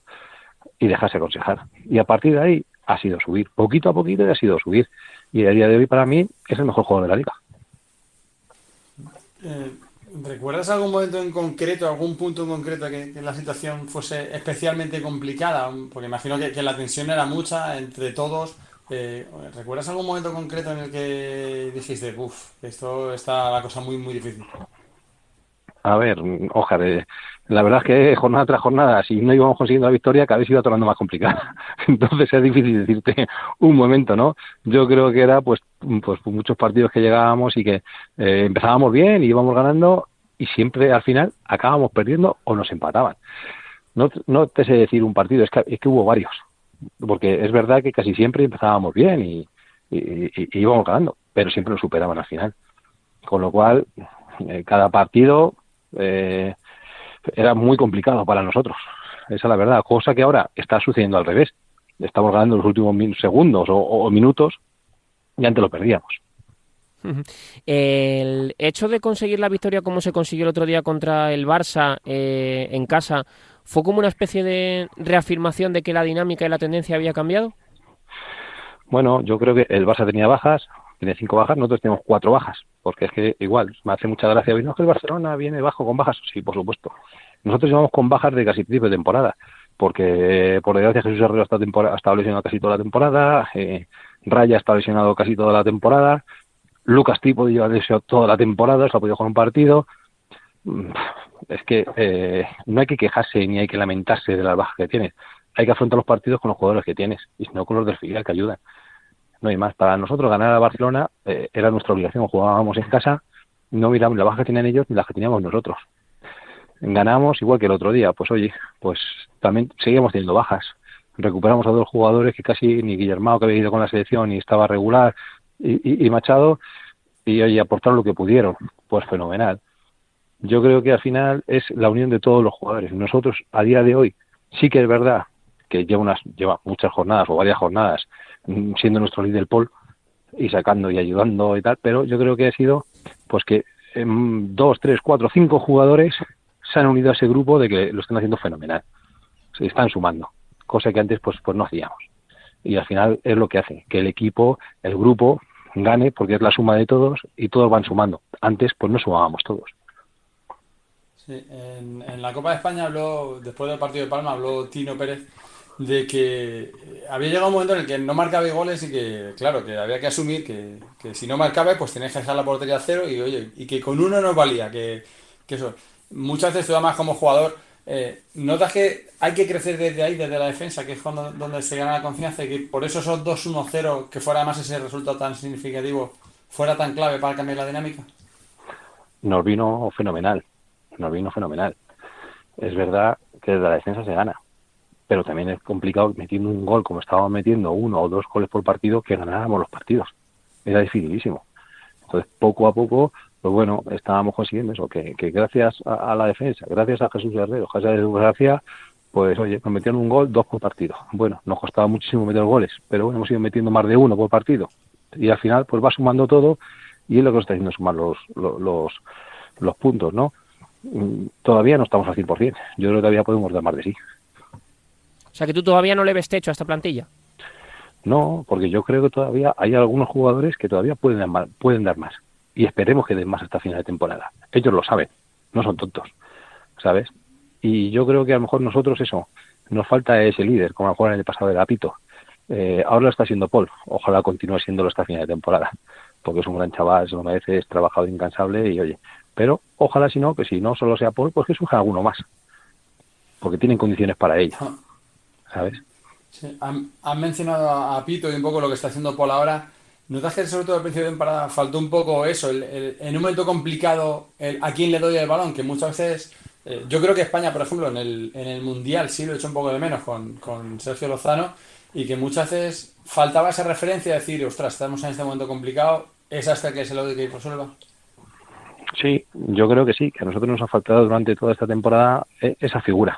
y dejarse aconsejar. Y a partir de ahí ha sido subir, poquito a poquito y ha sido subir. Y a día de hoy para mí es el mejor jugador de la liga. Eh, ¿Recuerdas algún momento en concreto, algún punto en concreto que, la situación fuese especialmente complicada? Porque imagino que, la tensión era mucha entre todos. Eh, ¿Recuerdas algún momento concreto en el que dijiste, uff, esto está la cosa muy, muy difícil? A ver, ojalá. La verdad es que jornada tras jornada, si no íbamos consiguiendo la victoria, cada vez iba tornando más complicada. Entonces es difícil decirte un momento, ¿no? Yo creo que era pues, pues muchos partidos que llegábamos y que eh, empezábamos bien y íbamos ganando y siempre al final acabamos perdiendo o nos empataban. No, no te sé decir un partido, es que, es que hubo varios. Porque es verdad que casi siempre empezábamos bien y, y íbamos ganando, pero siempre nos superaban al final. Con lo cual, eh, cada partido eh, era muy complicado para nosotros. Esa es la verdad. Cosa que ahora está sucediendo al revés. Estamos ganando los últimos segundos o, minutos y antes lo perdíamos. El hecho de conseguir la victoria como se consiguió el otro día contra el Barça eh, en casa, ¿fue como una especie de reafirmación de que la dinámica y la tendencia había cambiado? Bueno, yo creo que el Barça tenía bajas, tiene cinco bajas, nosotros tenemos cuatro bajas, porque es que igual, me hace mucha gracia, no, que el Barcelona viene bajo con bajas, sí, por supuesto. Nosotros llevamos con bajas de casi principio de temporada, porque por desgracia Jesús Herrero está ha estado lesionado casi toda la temporada, eh, Raya está lesionado casi toda la temporada, Lucas Tipo lleva lesionado toda la temporada, se ha podido jugar un partido. Mm, es que eh, no hay que quejarse ni hay que lamentarse de las bajas que tienes. Hay que afrontar los partidos con los jugadores que tienes y no con los del filial que ayudan no hay más. Para nosotros ganar a Barcelona eh, era nuestra obligación. Jugábamos en casa, no miramos la baja que tenían ellos ni la que teníamos nosotros. Ganamos igual que el otro día. Pues oye, pues también seguíamos teniendo bajas. Recuperamos a dos jugadores que casi ni Guillermo, que había ido con la selección y estaba regular, y, y Machado y, y aportaron lo que pudieron. Pues fenomenal. Yo creo que al final es la unión de todos los jugadores. Nosotros, a día de hoy, sí que es verdad que lleva, unas, lleva muchas jornadas o varias jornadas mm, siendo nuestro líder Paul y sacando y ayudando y tal, pero yo creo que ha sido pues que dos, tres, cuatro, cinco jugadores se han unido a ese grupo de que lo están haciendo fenomenal. Se están sumando, cosa que antes pues, pues no hacíamos. Y al final es lo que hace, que el equipo, el grupo, gane porque es la suma de todos y todos van sumando. Antes pues no sumábamos todos. Sí, en, en la Copa de España habló, después del partido de Palma, habló Tino Pérez de que había llegado un momento en el que no marcaba goles y que, claro, que había que asumir que, que si no marcaba, pues tenías que dejar la portería a cero y, oye, y que con uno no valía, que, que eso. Muchas veces tú además como jugador eh, notas que hay que crecer desde ahí, desde la defensa, que es donde se gana la confianza y que por eso esos 2-1-0, que fuera además ese resultado tan significativo, fuera tan clave para cambiar la dinámica. Nos vino fenomenal, nos vino fenomenal. Es verdad que desde la defensa se gana, pero también es complicado metiendo un gol como estábamos metiendo uno o dos goles por partido que ganáramos los partidos. Era dificilísimo. Entonces, poco a poco, pues bueno, estábamos consiguiendo eso, que, gracias a, la defensa, gracias a Jesús Guerrero, gracias a Jesús García, pues oye, nos metieron un gol, dos por partido. Bueno, nos costaba muchísimo meter goles, pero bueno, hemos ido metiendo más de uno por partido. Y al final, pues va sumando todo y es lo que nos está haciendo sumar los, los, los, puntos, ¿no? Mm, todavía no estamos al 100%. Yo creo que todavía podemos dar más de sí. O sea que tú todavía no le ves techo a esta plantilla. No, porque yo creo que todavía hay algunos jugadores que todavía pueden dar más, pueden dar más. Y esperemos que den más hasta final de temporada. Ellos lo saben, no son tontos, ¿sabes? Y yo creo que a lo mejor nosotros eso, nos falta ese líder, como a lo mejor en el pasado era Pito. Eh, ahora lo está siendo Paul, ojalá continúe siéndolo hasta final de temporada, porque es un gran chaval, se lo merece, es trabajado incansable y oye, pero ojalá si no, que si no solo sea Paul, pues que surja alguno más, porque tienen condiciones para ello. ¿Sabes? Sí, han, mencionado a, Pito y un poco lo que está haciendo Paul ahora. ¿Notas que sobre todo al principio de temporada faltó un poco eso, en un momento complicado, a quién le doy el balón? Que muchas veces, eh, yo creo que España, por ejemplo, en el, en el Mundial sí lo he hecho un poco de menos con, con Sergio Lozano y que muchas veces faltaba esa referencia de decir, ostras, estamos en este momento complicado, es hasta que se lo doy que resuelva. Sí, yo creo que sí, que a nosotros nos ha faltado durante toda esta temporada eh, esa figura,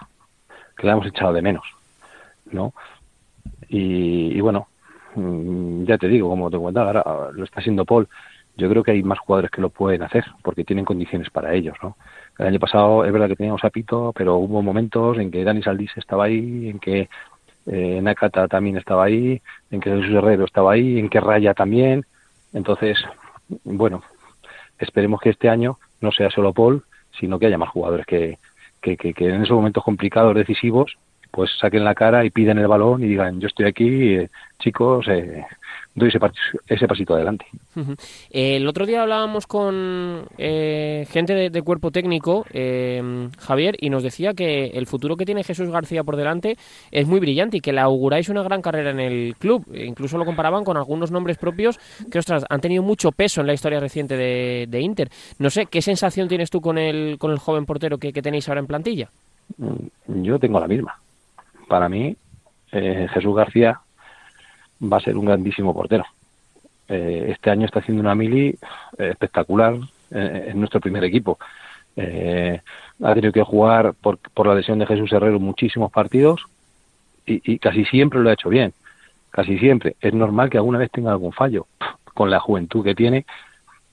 que la hemos echado de menos. ¿No? Y, bueno, mm, ya te digo, como te comentaba, ahora lo está haciendo Paul. Yo creo que hay más jugadores que lo pueden hacer porque tienen condiciones para ellos, ¿no? El año pasado es verdad que teníamos a Pito, pero hubo momentos en que Dani Saldís estaba ahí, en que eh, Nakata también estaba ahí, en que Jesús Herrero estaba ahí, en que Raya también. Entonces, bueno, esperemos que este año no sea solo Paul, sino que haya más jugadores que, que, que en esos momentos complicados, decisivos, pues saquen la cara y piden el balón y digan, yo estoy aquí, eh, chicos, eh, doy ese, ese, pasito adelante. El otro día hablábamos con eh, gente de, cuerpo técnico, Javier, y nos decía que el futuro que tiene Jesús García por delante es muy brillante y que le auguráis una gran carrera en el club. E incluso lo comparaban con algunos nombres propios que, ostras, han tenido mucho peso en la historia reciente de, Inter. No sé, ¿qué sensación tienes tú con el, con el joven portero que tenéis ahora en plantilla? Yo tengo la misma para mí eh, Jesús García va a ser un grandísimo portero. Eh, este año está haciendo una mili eh, espectacular en nuestro primer equipo. ha tenido que jugar por, la lesión de Jesús Herrero muchísimos partidos y, casi siempre lo ha hecho bien. Casi siempre. Es normal que alguna vez tenga algún fallo. Con la juventud que tiene,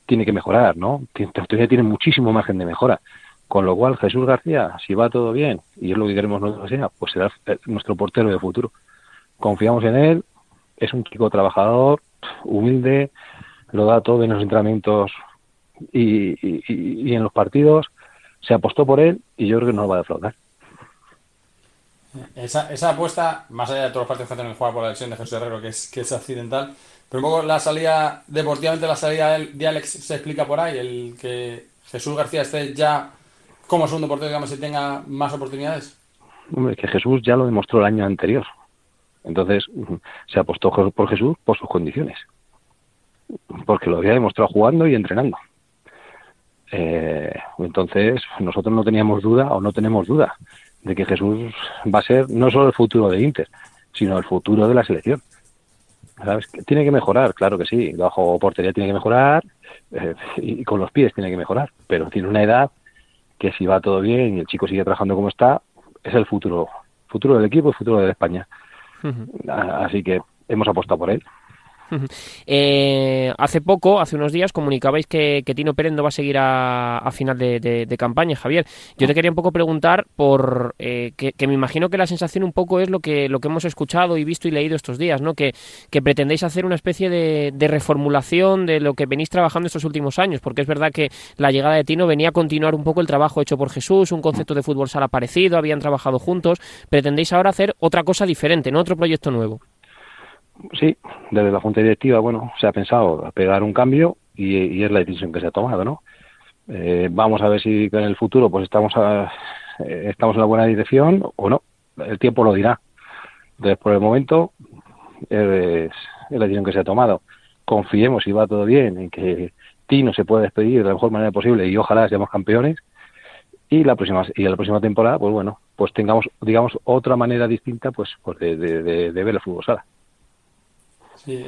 tiene que mejorar, ¿no? Todavía tiene muchísimo margen de mejora. Con lo cual, Jesús García, si va todo bien, y es lo que queremos nosotros sea, pues será nuestro portero de futuro. Confiamos en él, es un chico trabajador, humilde, lo da todo en los entrenamientos y, en los partidos. Se apostó por él y yo creo que no lo va a defraudar. Esa, esa apuesta, más allá de todos los partidos que hacen el juego por la lesión de Jesús Herrero, que es, que es accidental, pero un poco la salida, deportivamente la salida de Alex se explica por ahí, el que Jesús García esté ya como segundo portero, digamos, si tenga más oportunidades? Hombre, que Jesús ya lo demostró el año anterior. Entonces, se apostó por Jesús por sus condiciones. Porque lo había demostrado jugando y entrenando. Eh, entonces, nosotros no teníamos duda o no tenemos duda de que Jesús va a ser no solo el futuro de Inter, sino el futuro de la selección. ¿sabes? Tiene que mejorar, claro que sí. Bajo portería tiene que mejorar eh, y con los pies tiene que mejorar, pero tiene una edad que si va todo bien y el chico sigue trabajando como está, es el futuro, futuro del equipo, el futuro de España. Así que hemos apostado por él. Eh, hace poco, hace unos días, comunicabais que, Tino Pérez no va a seguir a, final de, campaña, Javier. Yo te quería un poco preguntar por eh, que, me imagino que la sensación un poco es lo que, lo que hemos escuchado y visto y leído estos días, ¿no? Que, pretendéis hacer una especie de, reformulación de lo que venís trabajando estos últimos años, porque es verdad que la llegada de Tino venía a continuar un poco el trabajo hecho por Jesús, un concepto de fútbol sala parecido, habían trabajado juntos. Pretendéis ahora hacer otra cosa diferente, ¿no? Otro proyecto nuevo sí, desde la Junta Directiva, bueno, se ha pensado pegar un cambio y, es la decisión que se ha tomado, ¿no? Eh, vamos a ver si en el futuro pues estamos eh, estamos en la buena dirección o no. El tiempo lo dirá. Entonces, por el momento, es, la decisión que se ha tomado. Confiemos, si va todo bien, en que Tino se pueda despedir de la mejor manera posible y ojalá seamos campeones. Y la próxima y la próxima temporada, pues bueno, pues tengamos, digamos, otra manera distinta pues, pues de, de ver el fútbol sala. Sí,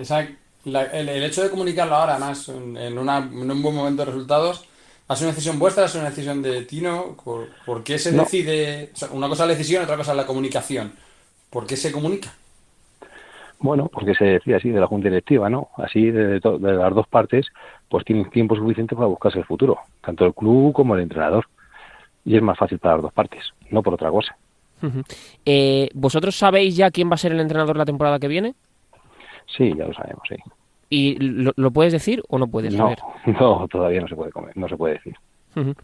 el, hecho de comunicarlo ahora, más en, un buen momento de resultados, ¿ha sido una decisión vuestra? ¿Ha sido una decisión de Tino? ¿Por, qué se decide? una cosa es la decisión, otra cosa es la comunicación. ¿Por qué se comunica? Bueno, porque se decía así de la Junta Directiva, ¿no? Así de, las dos partes, pues tienen tiempo suficiente para buscarse el futuro, tanto el club como el entrenador. Y es más fácil para las dos partes, no por otra cosa. Eh, ¿Vosotros sabéis ya quién va a ser el entrenador la temporada que viene? Sí, ya lo sabemos, sí. ¿Y lo, puedes decir o no puedes no, No, todavía no se puede comer, no se puede decir.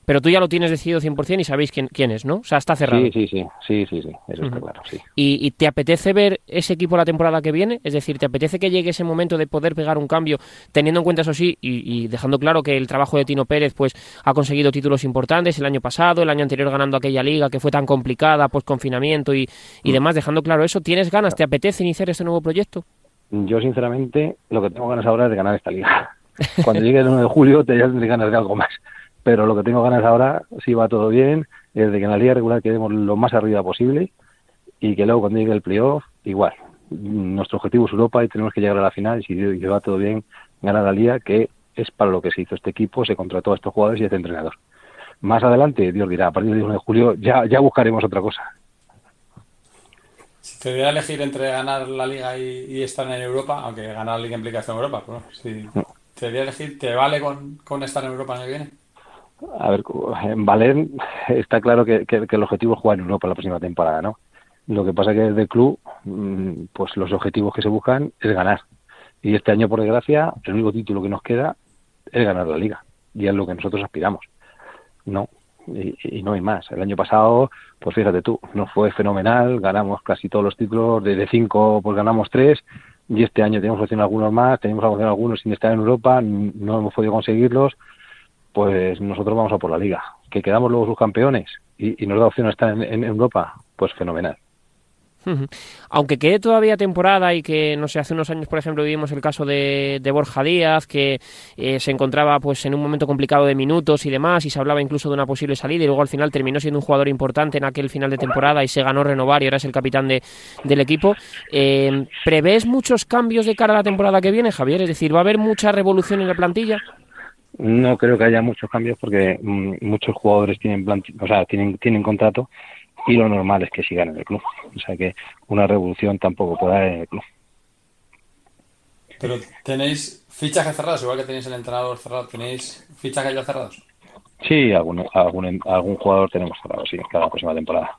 Pero tú ya lo tienes decidido 100% y sabéis quién, quién es, ¿no? O sea, está cerrado. Sí, sí, sí, sí, sí, sí. eso está claro, sí. ¿Y, te apetece ver ese equipo la temporada que viene? Es decir, ¿te apetece que llegue ese momento de poder pegar un cambio, teniendo en cuenta eso sí, y, dejando claro que el trabajo de Tino Pérez pues ha conseguido títulos importantes el año pasado, el año anterior ganando aquella liga que fue tan complicada, confinamiento y, y mm. demás, dejando claro eso, ¿tienes ganas, te apetece iniciar este nuevo proyecto? Yo, sinceramente, lo que tengo ganas ahora es de ganar esta liga. Cuando llegue el 1 de julio, te ya tendré ganas de algo más. Pero lo que tengo ganas ahora, si va todo bien, es de que en la liga regular quedemos lo más arriba posible y que luego cuando llegue el playoff, igual. Nuestro objetivo es Europa y tenemos que llegar a la final y si va todo bien, ganar la liga, que es para lo que se hizo este equipo, se contrató a estos jugadores y a este entrenador. Más adelante, Dios dirá, a partir del 1 de julio ya, ya buscaremos otra cosa. Si te diera elegir entre ganar la liga y, estar en Europa, aunque ganar la liga implica estar en Europa, pero si te diera elegir, ¿te vale con, estar en Europa el año que viene? A ver, en Valer está claro que, el objetivo es jugar en Europa la próxima temporada, ¿no? Lo que pasa que desde el club, mm, pues los objetivos que se buscan es ganar. Y este año, por desgracia, el único título que nos queda es ganar la liga. Y es lo que nosotros aspiramos. No, y, no hay más. El año pasado, pues fíjate tú, nos fue fenomenal, ganamos casi todos los títulos, de, cinco pues ganamos tres, y este año tenemos opción algunos más, tenemos opción algunos sin estar en Europa, no hemos podido conseguirlos, pues nosotros vamos a por la liga. Que quedamos luego subcampeones y, y nos da opción estar en Europa, pues fenomenal. Aunque quede todavía temporada y que, no sé, hace unos años, por ejemplo, vivimos el caso de, Borja Díaz, que eh, se encontraba pues en un momento complicado de minutos y demás, y se hablaba incluso de una posible salida, y luego al final terminó siendo un jugador importante en aquel final de temporada y se ganó renovar y ahora es el capitán de, del equipo. Eh, ¿Prevés muchos cambios de cara a la temporada que viene, Javier? Es decir, ¿va a haber mucha revolución en la plantilla? No creo que haya muchos cambios porque mm, muchos jugadores tienen, o sea, tienen, tienen contrato y lo normal es que sigan en el club. O sea que una revolución tampoco puede haber en el club. Pero tenéis fichajes cerrados, igual que tenéis el entrenador cerrado, ¿tenéis fichajes ya cerrados? Sí, algún, algún, algún jugador tenemos cerrado, sí, cada próxima temporada.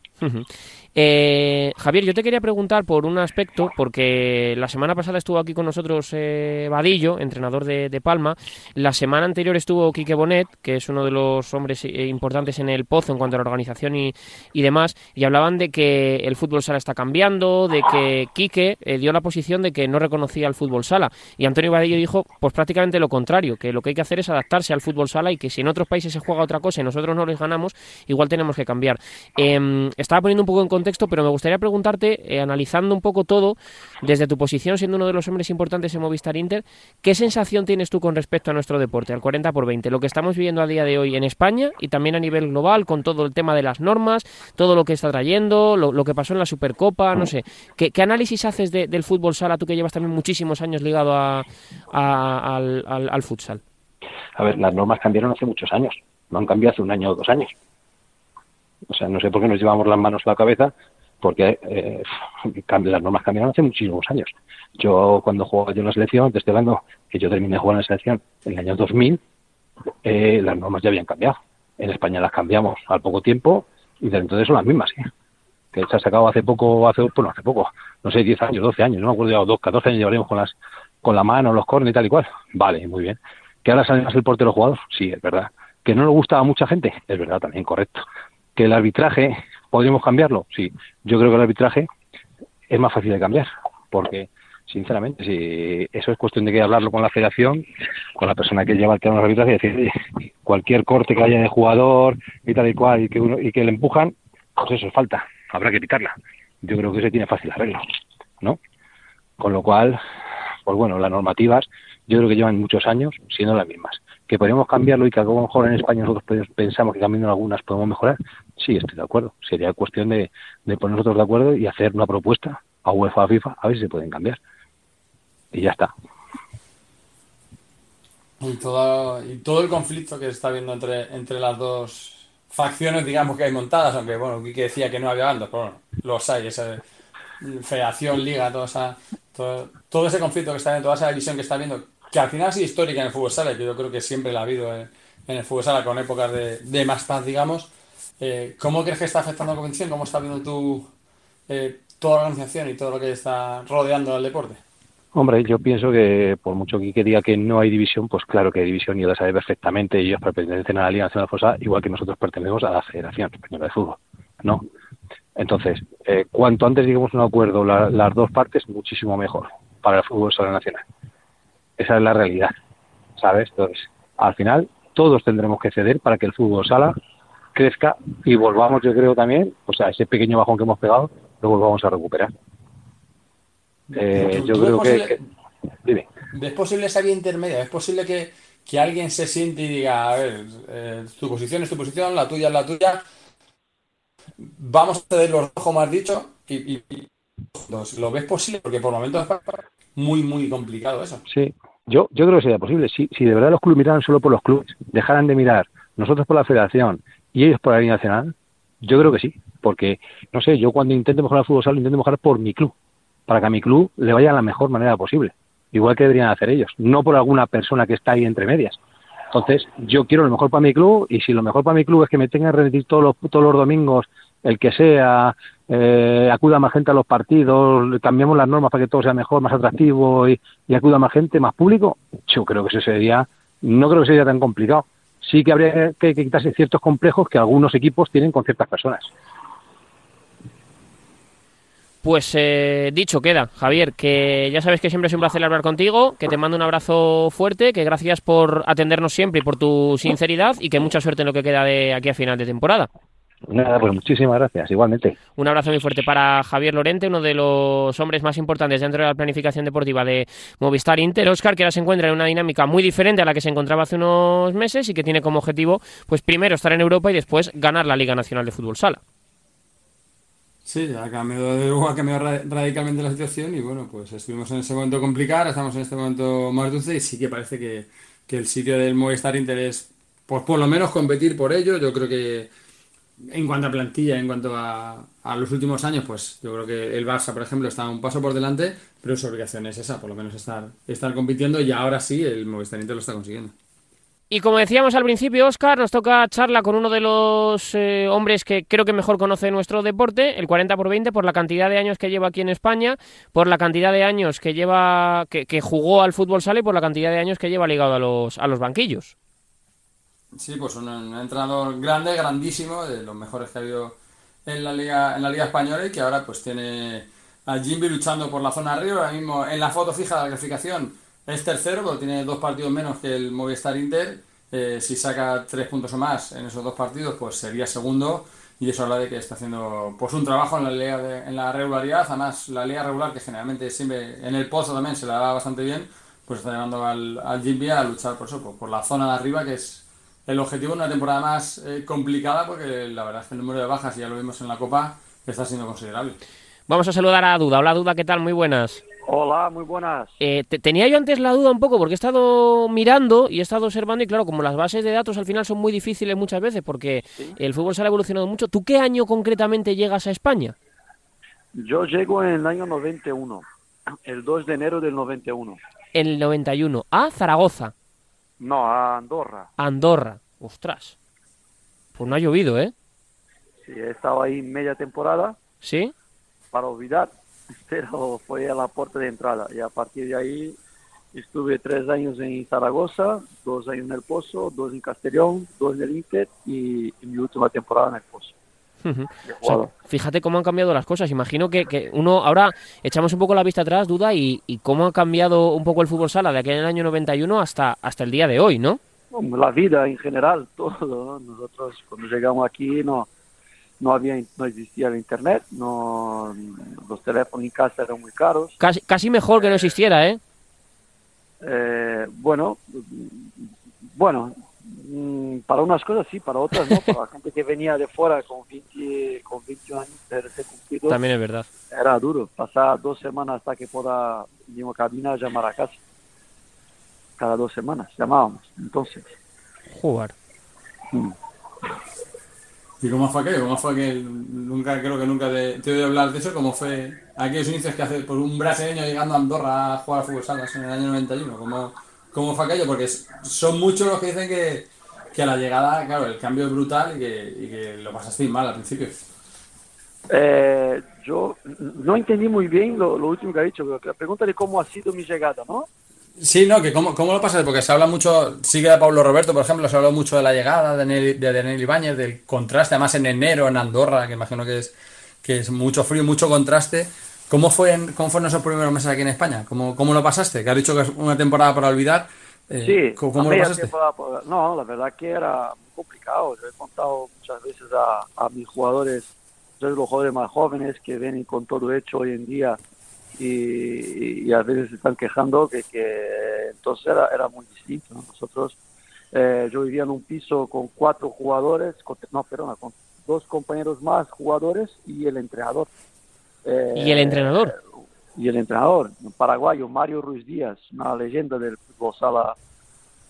Eh, Javier, yo te quería preguntar por un aspecto, porque la semana pasada estuvo aquí con nosotros eh, Vadillo, entrenador de, Palma. La semana anterior estuvo Quique Bonet, que es uno de los hombres eh, importantes en el Pozo en cuanto a la organización y, demás, y hablaban de que el fútbol sala está cambiando, de que Quique dio la posición de que no reconocía el fútbol sala. Y Antonio Vadillo dijo, pues prácticamente lo contrario, que lo que hay que hacer es adaptarse al fútbol sala y que si en otros países se juega otra cosa y nosotros no les ganamos, igual tenemos que cambiar. Em, estaba poniendo un poco en contexto, pero me gustaría preguntarte, eh, analizando un poco todo, desde tu posición siendo uno de los hombres importantes en Movistar Inter, ¿qué sensación tienes tú con respecto a nuestro deporte, al 40 por 20? Lo que estamos viviendo a día de hoy en España y también a nivel global, con todo el tema de las normas, todo lo que está trayendo, lo, que pasó en la Supercopa, no sé. ¿Qué, análisis haces del fútbol sala, tú que llevas también muchísimos años ligado a, al futsal? A ver, las normas cambiaron hace muchos años, no han cambiado hace un año o dos años. O sea, no sé por qué nos llevamos las manos a la cabeza, porque eh, las normas cambiaron hace muchísimos años. Yo, cuando jugaba yo en la selección, te estoy hablando que yo terminé jugando en la selección en el año 2000, eh, las normas ya habían cambiado. En España las cambiamos al poco tiempo y desde entonces son las mismas. ¿eh? Que se ha sacado hace poco, hace, bueno, hace poco, no sé, 10 años, 12 años, no me acuerdo ya, 2, 14 años llevaremos con las con la mano, los cornes y tal y cual. Vale, muy bien. ¿Que ahora sale más el portero jugador? Sí, es verdad. ¿Que no le gusta a mucha gente? Es verdad, también, correcto. ¿Que el arbitraje podríamos cambiarlo? Sí. Yo creo que el arbitraje es más fácil de cambiar, porque sinceramente, si eso es cuestión de que hablarlo con la federación, con la persona que lleva el tema de arbitraje y decir, cualquier corte que haya de jugador y tal y cual y que, uno, y que le empujan, pues eso es falta, habrá que quitarla. Yo creo que eso tiene fácil arreglo, ¿no? Con lo cual, pues bueno, las normativas yo creo que llevan muchos años siendo las mismas. ¿Que podemos cambiarlo y que a lo mejor en España nosotros pensamos que cambiando algunas podemos mejorar? Sí, estoy de acuerdo. Sería cuestión de, de poner nosotros de acuerdo y hacer una propuesta a UEFA, a FIFA, a ver si se pueden cambiar. Y ya está. Y todo, y todo el conflicto que se está viendo entre, entre las dos facciones, digamos, que hay montadas, aunque, bueno, Quique decía que no había bandos, pero bueno, los hay, esa federación, liga, toda esa, todo, ese conflicto que está viendo, toda esa división que está viendo, que al final ha histórica en el fútbol sala, que yo creo que siempre la ha habido en, el fútbol sala con épocas de, más paz, digamos. Eh, ¿Cómo crees que está afectando la competición? ¿Cómo está viendo tú eh, toda la organización y todo lo que está rodeando al deporte? Hombre, yo pienso que por mucho que diga que no hay división, pues claro que hay división y lo sabe perfectamente. Ellos pertenecen a la Liga Nacional de Fosa, igual que nosotros pertenecemos a la Federación Española de Fútbol, ¿no? Entonces, eh, cuanto antes a un acuerdo las dos partes, muchísimo mejor para el fútbol sala nacional. Esa es la realidad, ¿sabes? Entonces, al final, todos tendremos que ceder para que el fútbol sala crezca y volvamos, yo creo también, o sea, ese pequeño bajón que hemos pegado, lo volvamos a recuperar. Eh, yo creo que, ¿Es posible esa vía intermedia? ¿Es posible que, alguien se siente y diga, a ver, eh, tu posición es tu posición, la tuya es la tuya, vamos a ceder los como has dicho, y, ¿lo ves posible? Porque por momentos es muy, muy complicado eso. Sí, yo, yo creo que sería posible. Si, si de verdad los clubes miraran solo por los clubes, dejaran de mirar nosotros por la federación y ellos por la Liga Nacional, yo creo que sí. Porque, no sé, yo cuando intento mejorar el fútbol sala, intento mejorar por mi club, para que a mi club le vaya la mejor manera posible. Igual que deberían hacer ellos, no por alguna persona que está ahí entre medias. Entonces, yo quiero lo mejor para mi club y si lo mejor para mi club es que me tenga que rendir todos los, todos los domingos, el que sea, eh, acuda más gente a los partidos, cambiamos las normas para que todo sea mejor, más atractivo y, acuda más gente, más público, yo creo que eso sería, no creo que sería tan complicado. Sí que habría que quitarse ciertos complejos que algunos equipos tienen con ciertas personas. Pues eh, dicho queda, Javier, que ya sabes que siempre es un placer hablar contigo, que te mando un abrazo fuerte, que gracias por atendernos siempre y por tu sinceridad y que mucha suerte en lo que queda de aquí a final de temporada. Nada, pues muchísimas gracias, igualmente. Un abrazo muy fuerte para Javier Lorente, uno de los hombres más importantes dentro de la planificación deportiva de Movistar Inter. Oscar, que ahora se encuentra en una dinámica muy diferente a la que se encontraba hace unos meses y que tiene como objetivo, pues primero estar en Europa y después ganar la Liga Nacional de Fútbol Sala. Sí, ha cambiado, ha cambiado radicalmente la situación y bueno, pues estuvimos en ese momento complicado, estamos en este momento más dulce y sí que parece que, el sitio del Movistar Inter es, pues por lo menos competir por ello. Yo creo que en cuanto a plantilla, en cuanto a, los últimos años, pues yo creo que el Barça, por ejemplo, está un paso por delante, pero su obligación es esa, por lo menos estar, estar compitiendo y ahora sí el Movistar Inter lo está consiguiendo. Y como decíamos al principio, Oscar, nos toca charla con uno de los eh, hombres que creo que mejor conoce nuestro deporte, el 40 por 20, por la cantidad de años que lleva aquí en España, por la cantidad de años que lleva, que, jugó al fútbol sale y por la cantidad de años que lleva ligado a los, a los banquillos. Sí, pues un, entrenador grande, grandísimo, de los mejores que ha habido en la liga, en la liga española y que ahora pues tiene a Jimby luchando por la zona arriba, ahora mismo en la foto fija de la clasificación es tercero, pero tiene dos partidos menos que el Movistar Inter. Eh, si saca tres puntos o más en esos dos partidos, pues sería segundo. Y eso habla de que está haciendo pues un trabajo en la liga de- en la regularidad, además la liga regular que generalmente siempre en el pozo también se la da bastante bien, pues está llamando al, al Jimmy a luchar por eso, por, por la zona de arriba que es el objetivo en una temporada más eh, complicada porque la verdad es que el número de bajas, y ya lo vimos en la Copa, está siendo considerable. Vamos a saludar a Duda. Hola Duda, ¿qué tal? Muy buenas. Hola, muy buenas. Eh, te- tenía yo antes la duda un poco porque he estado mirando y he estado observando y claro, como las bases de datos al final son muy difíciles muchas veces porque el fútbol se ha evolucionado mucho. ¿Tú qué año concretamente llegas a España? Yo llego en el año 91, el 2 de enero del 91. En el 91. A Zaragoza, No, a Andorra. Andorra. Ostras. Pues no ha llovido, ¿eh? Sí, he estado ahí media temporada ¿Sí? para olvidar, pero fue a la puerta de entrada. Y a partir de ahí estuve tres años en Zaragoza, dos años en el Pozo, dos en Castellón, dos en el Inter y, y mi última temporada en el Pozo. O sea, fíjate cómo han cambiado las cosas. Imagino que, que uno ahora echamos un poco la vista atrás, duda, y, y cómo ha cambiado un poco el fútbol sala de aquel año 91 hasta, hasta el día de hoy, ¿no? la vida en general, todo. ¿no? Nosotros cuando llegamos aquí no no había no existía el internet, no los teléfonos en casa eran muy caros. Casi, casi mejor que no existiera, ¿eh? Eh, bueno, bueno, para unas cosas sí, para otras no. Para la gente que venía de fuera con 20, con 21 años de recién cumplidos, También es verdad. era duro. Pasar dos semanas hasta que pueda mismo cabina llamar a casa. Cada dos semanas llamábamos. Entonces, Jugar. mm. ¿Y cómo fue aquello? ¿Cómo fue que nunca, creo que nunca te, te he oído hablar de eso? ¿Cómo fue aquellos inicios que hace por un brasileño llegando a Andorra a jugar a fútbol sala en el año 91? ¿Cómo, cómo fue aquello? Porque son muchos los que dicen que, que a la llegada, claro, el cambio es brutal y que, y que lo pasasteis mal al principio. Eh, yo no entendí muy bien lo, lo último que ha dicho, pero la pregunta de cómo ha sido mi llegada, ¿no? Sí, no, que cómo, cómo lo pasas, porque se habla mucho, sigue de Pablo Roberto, por ejemplo, se habló mucho de la llegada de Daniel, de Daniel Ibáñez, del contraste, además en enero en Andorra, que imagino que es, que es mucho frío, mucho contraste. ¿Cómo, fue en- ¿Cómo fueron esos primeros meses aquí en España? ¿Cómo, cómo lo pasaste? Que has dicho que es una temporada para olvidar. Eh, Sí, ¿Cómo, lo pasaste? No, la verdad que era muy complicado. Yo he contado muchas veces a, a mis jugadores, yo los jugadores más jóvenes que vienen con todo hecho hoy en día y, y a veces se están quejando que, que entonces era, era muy distinto. ¿no? Nosotros, eh, yo vivía en un piso con cuatro jugadores, con- no, perdona, con dos compañeros más jugadores y el entrenador. Eh, ¿Y el entrenador? Y el entrenador, un paraguayo, Mario Ruiz Díaz, una leyenda del fútbol sala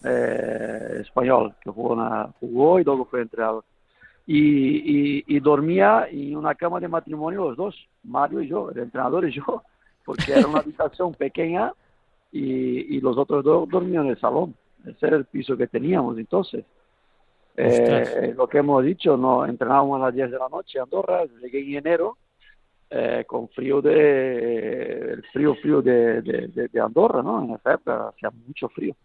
eh, español, que jugó, una- jugó y luego fue entrenador. Y, y, y dormía en una cama de matrimonio los dos, Mario y yo, el entrenador y yo, porque era una habitación pequeña y, y los otros dos dormían en el salón. Ese era el piso que teníamos entonces. Eh, lo que hemos dicho, no entrenábamos a las 10 de la noche en Andorra, llegué en enero eh, con frío de frío frío de, de, de- Andorra, ¿no? En esa hacía mucho frío.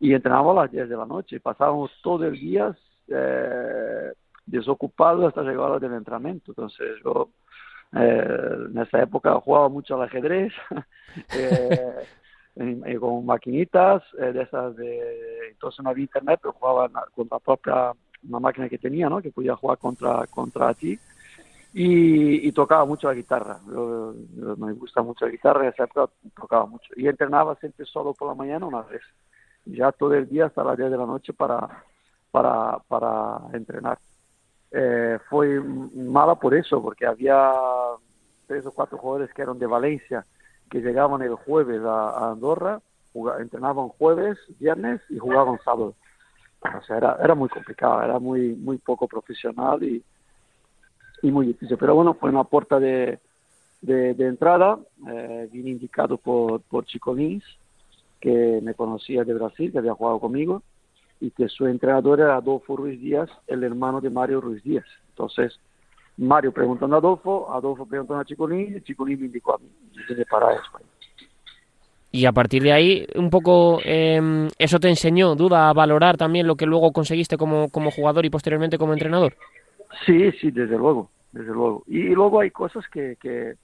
Y entrenábamos a las 10 de la noche pasábamos todo el día eh, desocupados hasta llegar a la entrenamiento. Entonces yo eh, en esa época jugaba mucho al ajedrez, eh, con maquinitas eh, de esas de entonces no había internet, pero jugaba con la propia una máquina que tenía, ¿no? Que podía jugar contra contra ti y, tocaba mucho la guitarra. Yo- me gusta mucho la guitarra, en tocaba mucho. Y entrenaba siempre solo por la mañana una vez. Ya todo el día hasta las 10 de la noche para, para, para entrenar. Eh, fue mala por eso, porque había tres o cuatro jugadores que eran de Valencia, que llegaban el jueves a, Andorra, entrenaban jueves, viernes y jugaban sábado. O sea, era, era muy complicado, era muy, muy poco profesional y, y muy difícil. Pero bueno, fue una puerta de, de, entrada, eh, bien indicado por, por Chico Lins, que me conocía de Brasil, que había jugado conmigo, y que su entrenador era Adolfo Ruiz Díaz, el hermano de Mario Ruiz Díaz. Entonces, Mario preguntando a Adolfo, Adolfo preguntando a Chico Lins, y Chico Lins me indicó a mí, y de para España. Y a partir de ahí, un poco eh, eso te enseñó, duda, a valorar también lo que luego conseguiste como, como jugador y posteriormente como entrenador. Sí, sí, desde luego, desde luego. Y, luego hay cosas que, que,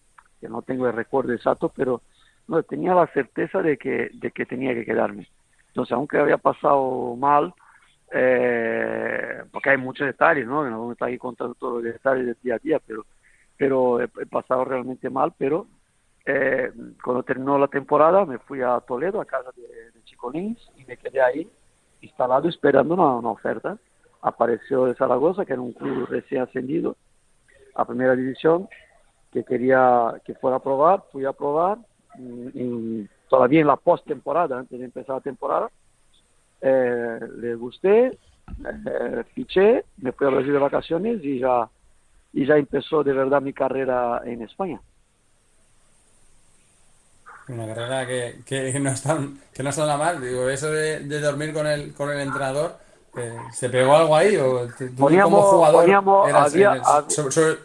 no tengo el recuerdo exacto, pero no tenía la certeza de que, de que tenía que quedarme. Entonces, aunque había pasado mal, eh, porque hay muchos detalles, ¿no? No vamos a contando todos los detalles del día a día, pero, pero he, he pasado realmente mal, pero eh, cuando terminó la temporada me fui a Toledo, a casa de, de Chicolins, y me quedé ahí instalado esperando una, una oferta. Apareció de Zaragoza, que era un club recién ascendido a primera división, que quería que fuera a probar, fui a probar, y- y todavía en la postemporada, antes de empezar la temporada, eh, le gusté, eh, fiché, me fui a Brasil de vacaciones y ya, y ya empezó de verdad mi carrera en España. Una carrera que, que no está que no mal. Digo, eso de, de dormir con el con el entrenador, eh, ¿se pegó algo ahí? ¿O tú como Poníamos- jugador poníamos- eras- había- eres- había- sobre- sobre-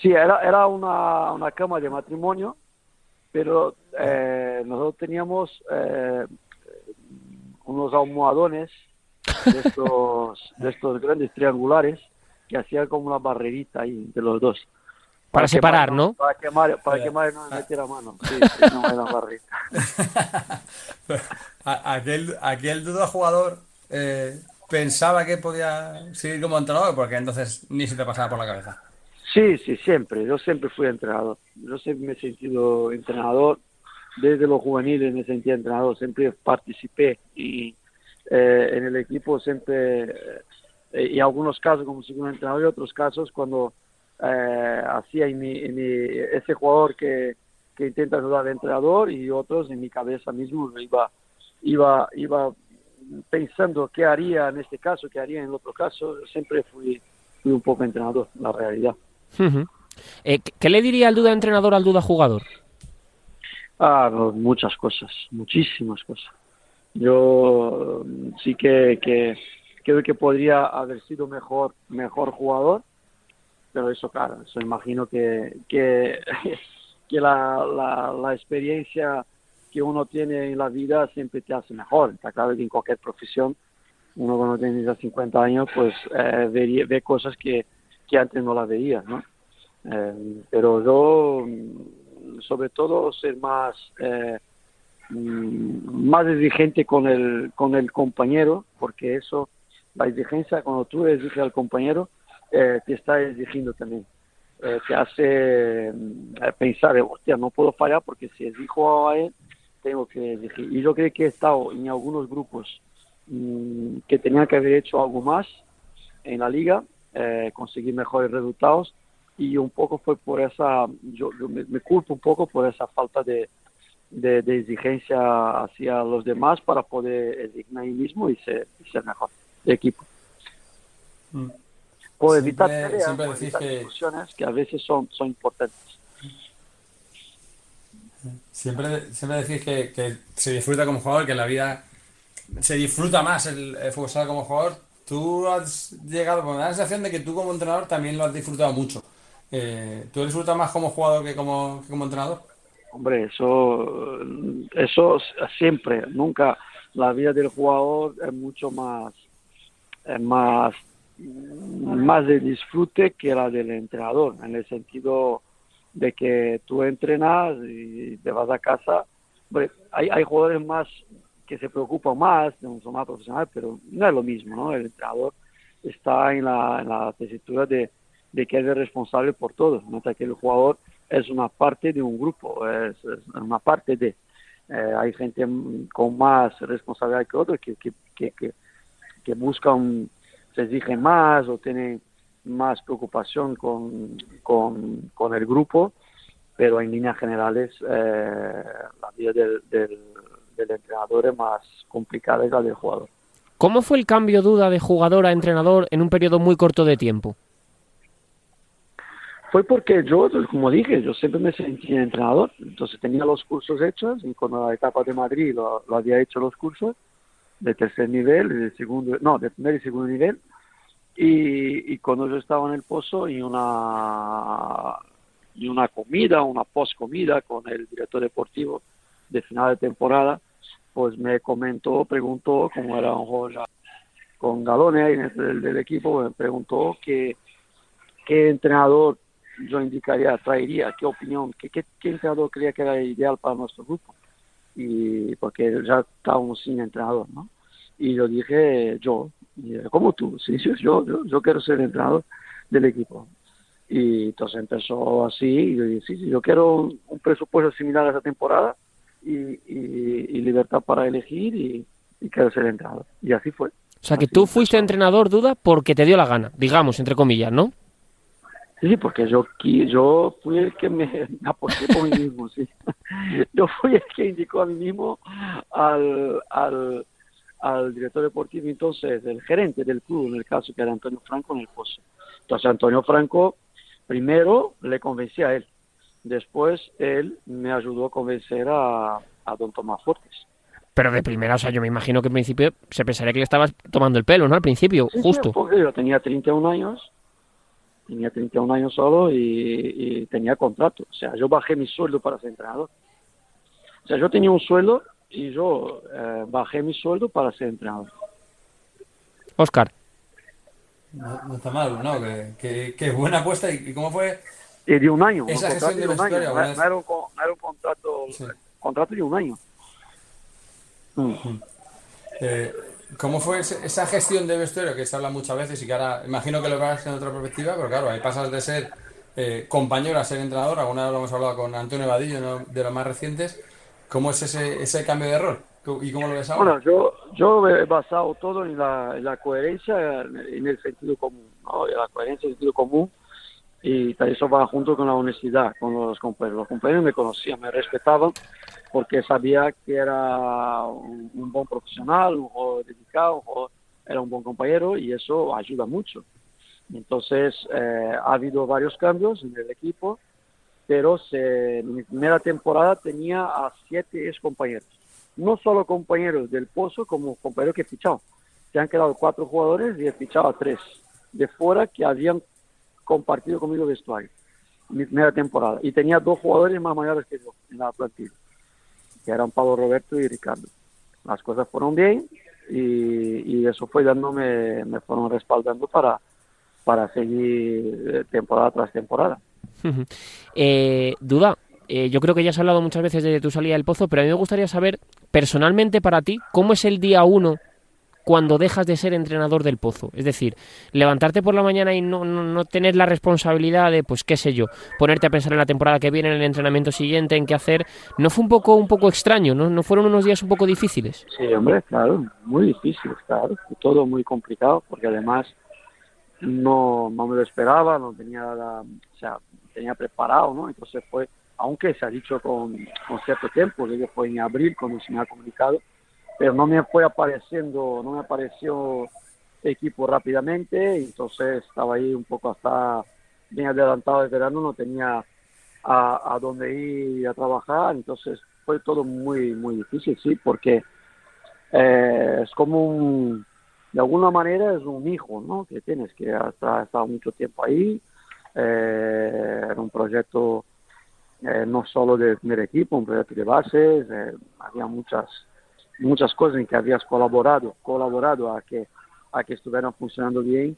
Sí, era, era una, una cama de matrimonio, pero eh, nosotros teníamos eh, unos almohadones de estos, de estos grandes triangulares que hacían como una barrerita ahí entre los dos. Para quemar, separar, ¿no? Para quemar, para Ya. quemar no me metiera mano. Sí, sí, no era barrita. A- aquel, aquel duda jugador eh, pensaba que podía seguir como entrenador, porque entonces ni se te pasaba por la cabeza. Sí, sí, siempre. Yo siempre fui entrenador. Yo siempre me he sentido entrenador. Desde los juveniles me sentía entrenador. Siempre participé y eh, en el equipo siempre, eh, y algunos casos como segundo entrenador y otros casos cuando eh, hacía en mi, en mi- ese jugador que, que intenta ayudar al entrenador y otros en mi cabeza mismo iba, iba, iba pensando qué haría en este caso, qué haría en el otro caso. Siempre fui, fui un poco entrenador, la realidad. Ujú. Eh, ¿qué- ¿Qué le diría el duda entrenador al duda jugador? Ah, muchas cosas, muchísimas cosas. Yo mm, sí que, que creo que podría haber sido mejor, mejor jugador, pero eso, claro, eso imagino que, que, que la, la, la experiencia que uno tiene en la vida siempre te hace mejor. Está claro que en cualquier profesión, uno cuando tiene ya 50 años, pues eh, ve cosas que, que antes no las veía, ¿no? Eh, pero yo, mm, sobre todo, ser más, eh, mm, más exigente con el, con el compañero, porque eso, la exigencia, cuando tú exiges al compañero, te está exigiendo también. Te hace eh, pensar, hostia, no puedo fallar porque si exijo a él, tengo que exigir. Y yo creo que he estado en algunos grupos mm, que tenían que haber hecho algo más en la liga, eh, conseguir mejores resultados y un poco fue por esa, yo, yo me, me culpo un poco por esa falta de, de, de exigencia hacia los demás para poder exigirme a mí mismo y ser, y ser mejor de equipo. Mm. Por Siempre- evitar siempre por decís evitar que- discusiones que a veces son, son importantes. Siempre, siempre decís que, se disfruta como jugador, que en la vida se disfruta más el, el como jugador. Tú has llegado, da la sensación de que tú como entrenador también lo has disfrutado mucho. Eh, ¿Tú disfrutas más como jugador que como, que como entrenador? Hombre, eso, eso siempre, nunca. La vida del jugador es mucho más, es más, más de disfrute que la del entrenador, en el sentido de que tú entrenas y te vas a casa. Hay, hay jugadores más que se preocupan más, son más profesionales, pero no es lo mismo, ¿no? El entrenador está en la, en la tesitura de, de que es responsable por todo, mientras que el jugador es una parte de un grupo, es, una parte de... eh, hay gente con más responsabilidad que otros que, que, que, que, que buscan, se exigen más o tienen más preocupación con, con, con el grupo, pero en líneas generales eh, la vida del, del, del entrenador es más complicada que la del jugador. ¿Cómo fue el cambio duda de jugador a entrenador en un periodo muy corto de tiempo? Fue porque yo, como dije, yo siempre me sentí entrenador, entonces tenía los cursos hechos y con la etapa de Madrid lo, lo había hecho los cursos de tercer nivel, de segundo, no, de primer y segundo nivel, y, y cuando yo estaba en el pozo y una y una comida, una post comida con el director deportivo de final de temporada, pues me comentó, preguntó cómo era un juego con Galone ahí del, del equipo, me preguntó que qué entrenador yo indicaría, traería, qué opinión, qué, qué, qué entrenador creía que era ideal para nuestro grupo. Y porque ya estábamos sin entrenador, ¿no? Y yo dije, yo, y, ¿cómo tú? Sí, yo, yo, yo quiero ser entrenador del equipo. Y entonces empezó así, y yo dije, sí, sí, yo quiero un, un presupuesto similar a esa temporada y, y, y libertad para elegir y, y quiero ser entrenador. Y así fue. O sea, que tú fuiste entrenador, Duda, porque te dio la gana, digamos, entre comillas, ¿no? Sí, porque yo, yo fui el que me aposté por mí mismo, sí. Yo fui el que indicó a mí mismo al, al, al director deportivo, entonces, el gerente del club, en el caso que era Antonio Franco en el pozo. Entonces, Antonio Franco, primero le convencí a él, después él me ayudó a convencer a, a don Tomás Fortes. Pero de primera, o sea, yo me imagino que en principio se pensaría que le estabas tomando el pelo, ¿no? Al principio, Sí, sí, justo. porque yo tenía 31 años, tenía 31 años solo y, y tenía contrato. O sea, yo bajé mi sueldo para ser entrenador. O sea, yo tenía un sueldo y yo eh, bajé mi sueldo para ser entrenador. Oscar. No, no está mal, ¿no? Que, que, que buena apuesta. ¿Y cómo fue Y de un año, esa un gestión de de un año. vestuario? No, era un, co- no era un contrato, contrato de un año. Mm. Eh, ¿Cómo fue esa gestión de vestuario que se habla muchas veces y que ahora imagino que lo verás en otra perspectiva, pero claro, ahí pasas de ser eh, compañero a ser entrenador. Alguna vez lo hemos hablado con Antonio Vadillo, uno de los más recientes. ¿Cómo es ese, ese cambio de rol? ¿Y cómo lo ves ahora? Bueno, yo, yo he basado todo en la, en la coherencia, en el- en sentido común, ¿no? En la coherencia, el sentido común, y eso va junto con la honestidad con los compañeros. Los compañeros me conocían, me respetaban, porque sabía que era un, un buen profesional, un jugador dedicado, un jugador- era un buen compañero, y eso ayuda mucho. Entonces, eh, ha habido varios cambios en el equipo, pero se, mi primera temporada tenía a siete ex compañeros no solo compañeros del Pozo, como compañeros que he fichado. Se han quedado cuatro jugadores y he fichado a tres de fuera que habían compartido conmigo vestuario mi primera temporada. Y tenía dos jugadores más mayores que yo en la plantilla, que eran Pablo Roberto y Ricardo. Las cosas fueron bien y, y eso fue dándome, me fueron respaldando para, para seguir eh, temporada tras temporada. Eh, Duda, eh, yo creo que ya has hablado muchas veces de tu salida del pozo, pero a mí me gustaría saber, personalmente para ti, ¿cómo es el día uno cuando dejas de ser entrenador del pozo? Es decir, levantarte por la mañana y no, no, no tener la responsabilidad de, pues qué sé yo, ponerte a pensar en la temporada que viene, en el entrenamiento siguiente, en qué hacer, ¿no fue un poco, un poco extraño? ¿No, ¿No fueron unos días un poco difíciles? Sí, hombre, claro, muy difícil, claro, todo muy complicado, porque además no, no me lo esperaba, no tenía o sea, tenía preparado, ¿no? Entonces fue, aunque se ha dicho con, con cierto tiempo, que fue en abril cuando se me ha comunicado, pero no me fue apareciendo, no me apareció equipo rápidamente, entonces estaba ahí un poco hasta bien adelantado el verano, no tenía a, a dónde ir a trabajar, entonces fue todo muy, muy difícil, sí, porque eh, es como un, de alguna manera es un hijo, ¿no? Que tienes que hasta estado mucho tiempo ahí, eh, era un proyecto eh, no solo de primer equipo, un proyecto de bases, eh, había muchas muchas cosas en que habías colaborado, colaborado a que a que estuvieran funcionando bien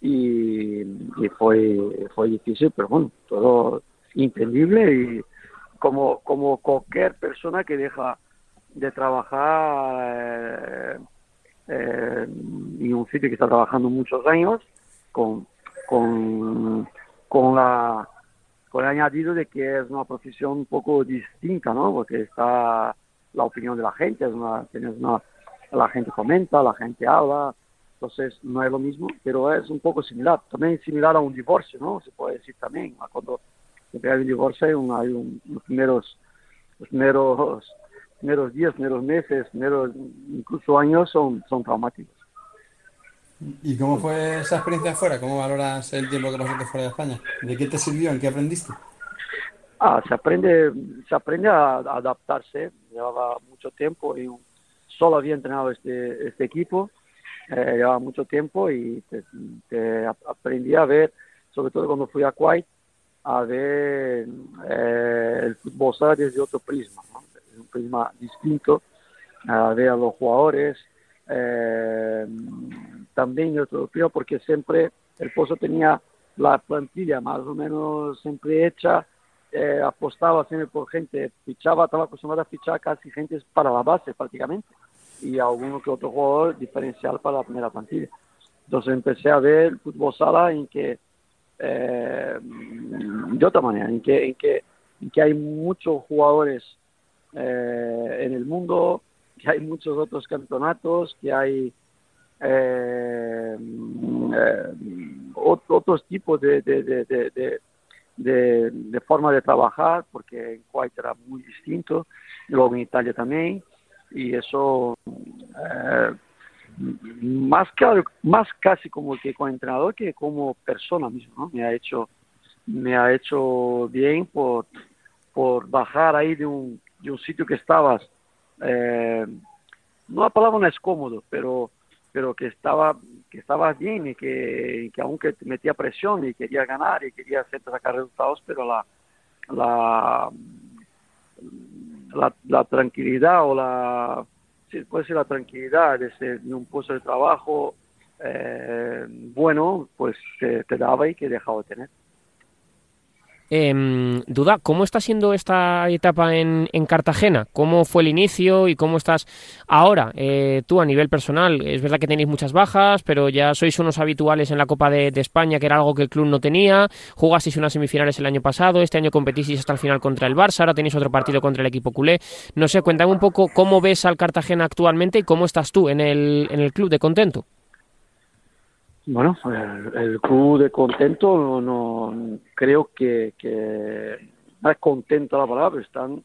y, y fue fue difícil, pero bueno, todo entendible y como como cualquier persona que deja de trabajar eh, en un sitio que está trabajando muchos años con con con la con el añadido de que es una profesión un poco distinta, ¿no? Porque está la opinión de la gente, es una, tienes una, la gente comenta, la gente habla, entonces no es lo mismo, pero es un poco similar, también similar a un divorcio, ¿no? Se puede decir también, cuando se hay un divorcio hay, un, hay un, los primeros, los primeros, primeros días, primeros meses, primeros incluso años son, son traumáticos. ¿Y cómo fue esa experiencia fuera? ¿Cómo valoras el tiempo que pasaste fuera de España? ¿De qué te sirvió? ¿En qué aprendiste? Ah, se aprende, se aprende a, a adaptarse. Llevaba mucho tiempo y solo había entrenado este, este equipo. Eh, llevaba mucho tiempo y te, te ap- aprendí a ver, sobre todo cuando fui a Kuwait, a ver eh, el fútbol sala desde otro prisma, ¿no? Prisma distinto, ver a los jugadores. eh, también yo pido porque siempre el Pozo tenía la plantilla más o menos siempre hecha, eh, apostaba siempre por gente, fichaba, estaba acostumbrado a fichar casi gente para la base prácticamente. y alguno que otro jugador diferencial para la primera plantilla. Entonces empecé a ver el fútbol sala en que, eh, de otra manera, en que, en que, en que hay muchos jugadores eh, en el mundo, que hay muchos otros campeonatos, que hay eh, otros tipos de, de, de, de, de, forma de trabajar, porque en Kuwait era muy distinto, luego en Italia también, y eso eh, más, que, más casi como que como entrenador que como persona mismo. Me ha hecho, me ha hecho bien por, por bajar ahí de un, de un sitio que estabas, eh, no la palabra no es cómodo, pero pero que estaba que estaba bien y que, que aunque metía presión y quería ganar y quería hacer sacar resultados, pero la la, la, tranquilidad o la puede ser la tranquilidad de, de un puesto de trabajo eh, bueno, pues te, te daba y que dejaba de tener. Eh, Duda, ¿cómo está siendo esta etapa en, en, Cartagena? ¿Cómo fue el inicio y cómo estás ahora? Eh, tú a nivel personal, es verdad que tenéis muchas bajas, pero ya sois unos habituales en la Copa de, de España, que era algo que el club no tenía. Jugasteis unas semifinales el año pasado, este año competisteis hasta el final contra el Barça, ahora tenéis otro partido contra el equipo culé. No sé, cuéntame un poco cómo ves al Cartagena actualmente y cómo estás tú en el, en el club de contento. Bueno, el, club de contento no, no creo que, que, es contento la palabra, pero están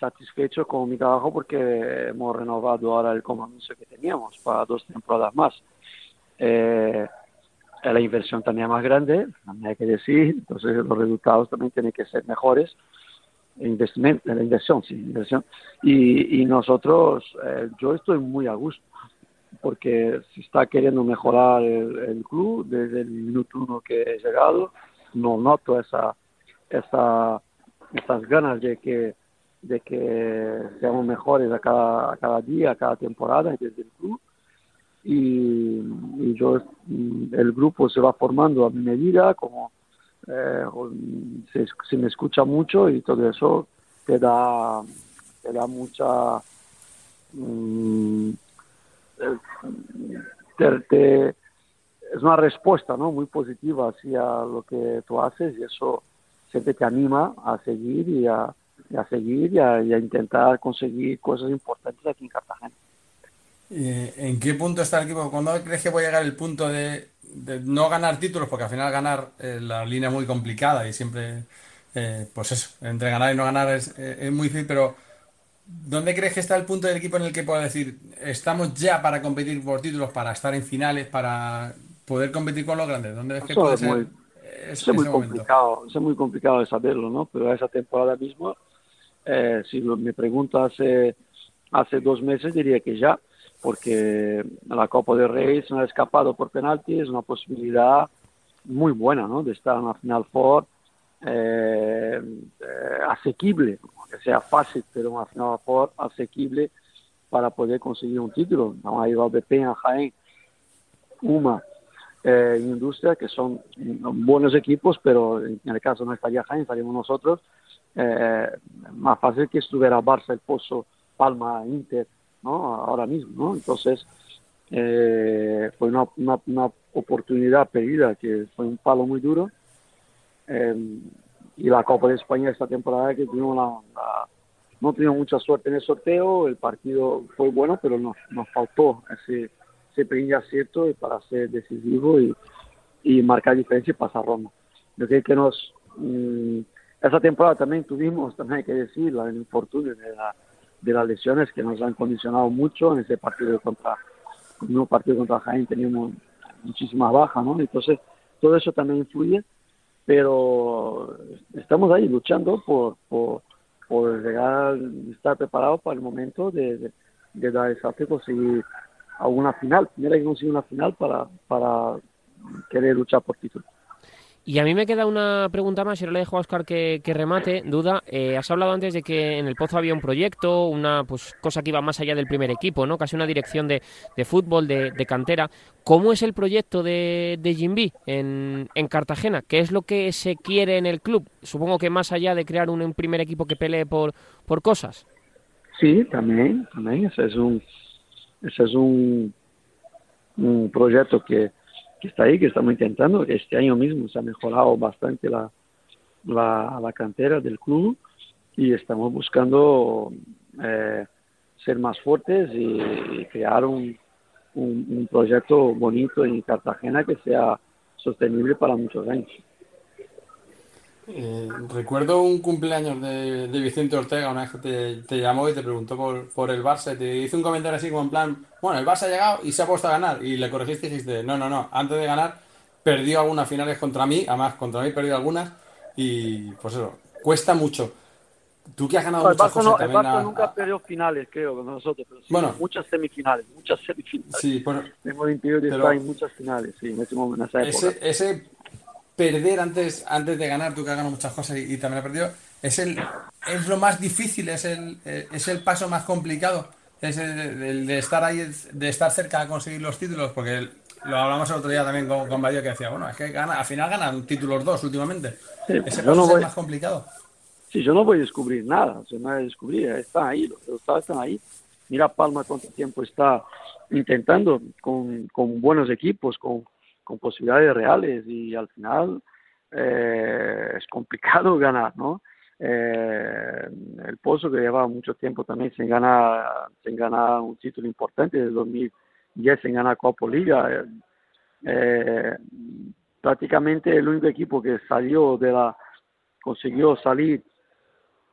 satisfechos con mi trabajo porque hemos renovado ahora el compromiso que teníamos para dos temporadas más. Eh, la inversión también es más grande, hay que decir, entonces los resultados también tienen que ser mejores. Investimento, la inversión, sí, inversión. Y, y nosotros, eh, yo estoy muy a gusto porque se está queriendo mejorar el, club desde el minuto uno que he llegado. No noto esa, esa, esas ganas de que, de que seamos mejores a cada, a cada día, a cada temporada desde el club. Y, yo, el grupo se va formando a mi medida, como eh, se, me escucha mucho y todo eso te da, te da mucha... Mmm, te, te, es una respuesta ¿no? muy positiva hacia lo que tú haces y eso siempre te anima a seguir y a, y a seguir y a, y a, intentar conseguir cosas importantes aquí en Cartagena. ¿En qué punto está el equipo? ¿Cuándo crees que voy a llegar el punto de, de no ganar títulos? Porque al final ganar eh, la línea es muy complicada y siempre, eh, pues eso, entre ganar y no ganar es, eh, es muy difícil, pero ¿Dónde crees que está el punto del equipo en el que pueda decir, estamos ya para competir por títulos, para estar en finales, para poder competir con los grandes? ¿Dónde ves que puede es ser? Muy, es, es muy complicado, es muy complicado de saberlo, ¿no? Pero esa temporada mismo, eh, si me preguntas hace, hace dos meses, diría que ya, porque la Copa de Rey se ha escapado por penalti, es una posibilidad muy buena, ¿no? De estar en la final four, eh, eh, asequible, que sea fácil, pero una final four asequible para poder conseguir un título. Vamos a ir a Bepen, a Jaén, Uma, eh, Industria, que son buenos equipos, pero en el caso no estaría Jaén, estaríamos nosotros. Eh, más fácil que estuviera Barça, El Pozo, Palma, Inter, ¿no? Ahora mismo, ¿no? Entonces, eh, fue una, una, una, oportunidad perdida, que fue un palo muy duro. Y la Copa de España esta temporada que tuvimos la, la, no tuvimos mucha suerte en el sorteo, el partido fue bueno, pero nos, nos faltó ese, ese pequeño acierto para ser decisivo y, y marcar diferencia y pasar Roma. Yo creo que nos, mmm, esa temporada también tuvimos, también hay que decir, el infortunio de, la, de las lesiones que nos han condicionado mucho en ese partido contra, en un partido contra Jaén teníamos muchísimas bajas, ¿no? Entonces, todo eso también influye pero estamos ahí luchando por, por, por estar preparados para el momento de, dar el salto y conseguir alguna final. Primero hay que conseguir una final para, para querer luchar por título. Y a mí me queda una pregunta más, y ahora le dejo a Oscar que, remate. Duda, eh, has hablado antes de que en el Pozo había un proyecto, una pues cosa que iba más allá del primer equipo, ¿no? Casi una dirección de, de fútbol, de, de, cantera. ¿Cómo es el proyecto de, de Jimby en, en Cartagena? ¿Qué es lo que se quiere en el club? Supongo que más allá de crear un, un primer equipo que pelee por, por cosas. Sí, también, también. Ese es un, ese es un, un proyecto que, que está ahí, que estamos intentando. Este año mismo se ha mejorado bastante la, la, cantera del club y estamos buscando eh, ser más fuertes y, crear un, un proyecto bonito en Cartagena que sea sostenible para muchos años. Eh, recuerdo un cumpleaños de, de Vicente Ortega, una vez que te, te llamó y te preguntó por, por el Barça y te hizo un comentario así como en plan, bueno, el Barça ha llegado y se ha puesto a ganar y le corregiste y dijiste, no, no, no, antes de ganar perdió algunas finales contra mí, además contra mí perdió algunas y pues eso, cuesta mucho. Tú que has ganado No, el muchas Barça, cosas no- el Barça a- nunca perdió finales, creo, con nosotros, pero sí Bueno. muchas semifinales, muchas semifinales. Sí, bueno, impedido de pero- estar en muchas finales, sí, en ese momento, en esa época. ese, ese perder antes, antes de ganar, tú que has ganado muchas cosas y, y también has perdido, es el es lo más difícil, es el, eh, es el paso más complicado, es el, el de estar ahí, de estar cerca de conseguir los títulos, porque el- lo hablamos el otro día también con, con Badio que decía, bueno, es que gana, al final ganan títulos dos últimamente. Sí, Ese yo paso no voy- más complicado. Sí, yo no voy a descubrir nada, o sea, no voy a descubrir, están ahí, los resultados están ahí. Mira Palma cuánto tiempo está intentando con, con buenos equipos, con, con posibilidades reales y al final eh, es complicado ganar, ¿no? Eh, el Pozo que lleva mucho tiempo también sin ganar, sin ganar un título importante, desde 2010 sin ganar Copa Liga. eh, eh, prácticamente el único equipo que salió de la consiguió salir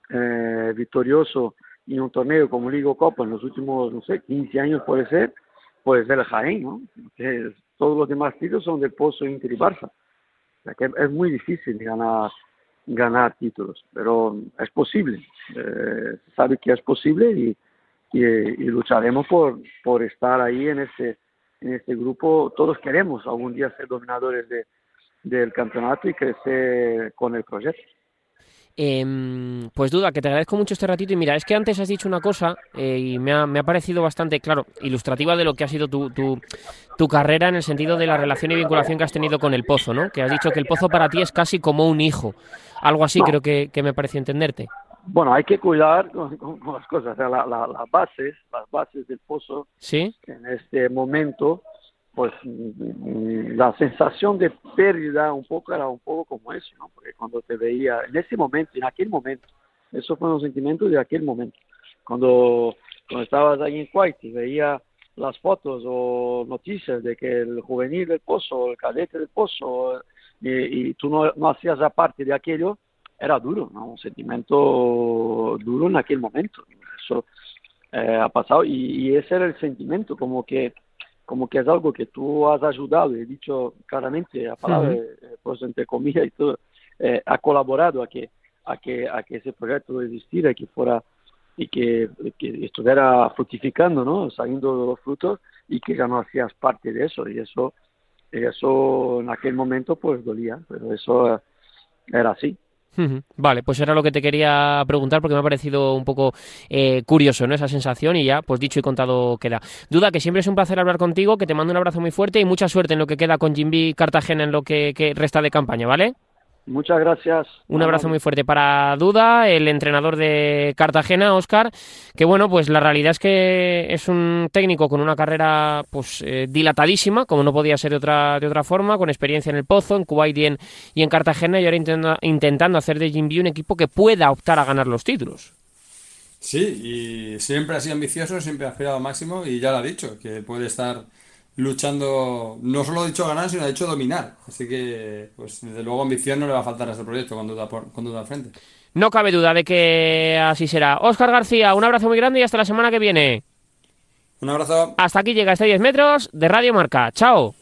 eh, victorioso en un torneo como Liga Copa en los últimos, no sé, 15 años puede ser, puede ser el Jaén, ¿no? Que todos los demás títulos son del Pozo, Inter y Barça. Es muy difícil ganar ganar títulos, pero es posible, eh, sabe que es posible y, y, y lucharemos por, por estar ahí en este, en este grupo. Todos queremos algún día ser dominadores de, del campeonato y crecer con el proyecto. Em, pues duda, que te agradezco mucho este ratito y mira, es que antes has dicho una cosa eh, y me ha, me ha parecido bastante, claro, ilustrativa de lo que ha sido tu, tu, tu carrera en el sentido de la relación y vinculación que has tenido con el Pozo, ¿no? Que has dicho que el Pozo para ti es casi como un hijo, algo así No. creo que, que me pareció entenderte. Bueno, hay que cuidar con, con- con las cosas, o sea, la- la- las bases, las bases del pozo ¿Sí? en este momento, pues mm, la sensación de pérdida un poco era un poco como eso, ¿no? Porque cuando te veía, en ese momento, en aquel momento, eso fue un sentimiento de aquel momento. Cuando, cuando estabas ahí en Kuwait y veía las fotos o noticias de que el juvenil del pozo, el cadete del pozo, y, y tú no, no hacías aparte de aquello, era duro, ¿no? Un sentimiento duro en aquel momento. Eso eh, ha pasado y, y ese era el sentimiento, como que como que es algo que tú has ayudado, he dicho claramente la palabra, Ujú. eh, pues entre comillas y todo, eh, ha colaborado a que, a que, a que ese proyecto existiera y que fuera y que, que estuviera fructificando, ¿no? Saliendo de los frutos y que ya no hacías parte de eso y eso, eso en aquel momento pues dolía, pero eso eh, era así. Vale, pues era lo que te quería preguntar porque me ha parecido un poco eh, curioso, ¿no? Esa sensación y ya, pues dicho y contado queda. Duda, que siempre es un placer hablar contigo, que te mando un abrazo muy fuerte y mucha suerte en lo que queda con Jimby Cartagena en lo que resta de campaña, ¿vale? Muchas gracias. Un abrazo muy fuerte para Duda, el entrenador de Cartagena, Oscar, que bueno, pues la realidad es que es un técnico con una carrera pues eh, dilatadísima, como no podía ser de otra, de otra forma, con experiencia en el Pozo, en Kuwait y en, y en Cartagena, y ahora intenta- intentando hacer de Jimby un equipo que pueda optar a ganar los títulos. Sí, y siempre ha sido ambicioso, siempre ha aspirado al máximo y ya lo ha dicho, que puede estar luchando, no solo ha dicho ganar, sino ha dicho dominar. Así que, pues desde luego ambición no le va a faltar a este proyecto con duda, por, con duda al frente. No cabe duda de que así será. Oscar García, un abrazo muy grande y hasta la semana que viene. Un abrazo. Hasta aquí llega este 10 metros de Radio Marca. Chao.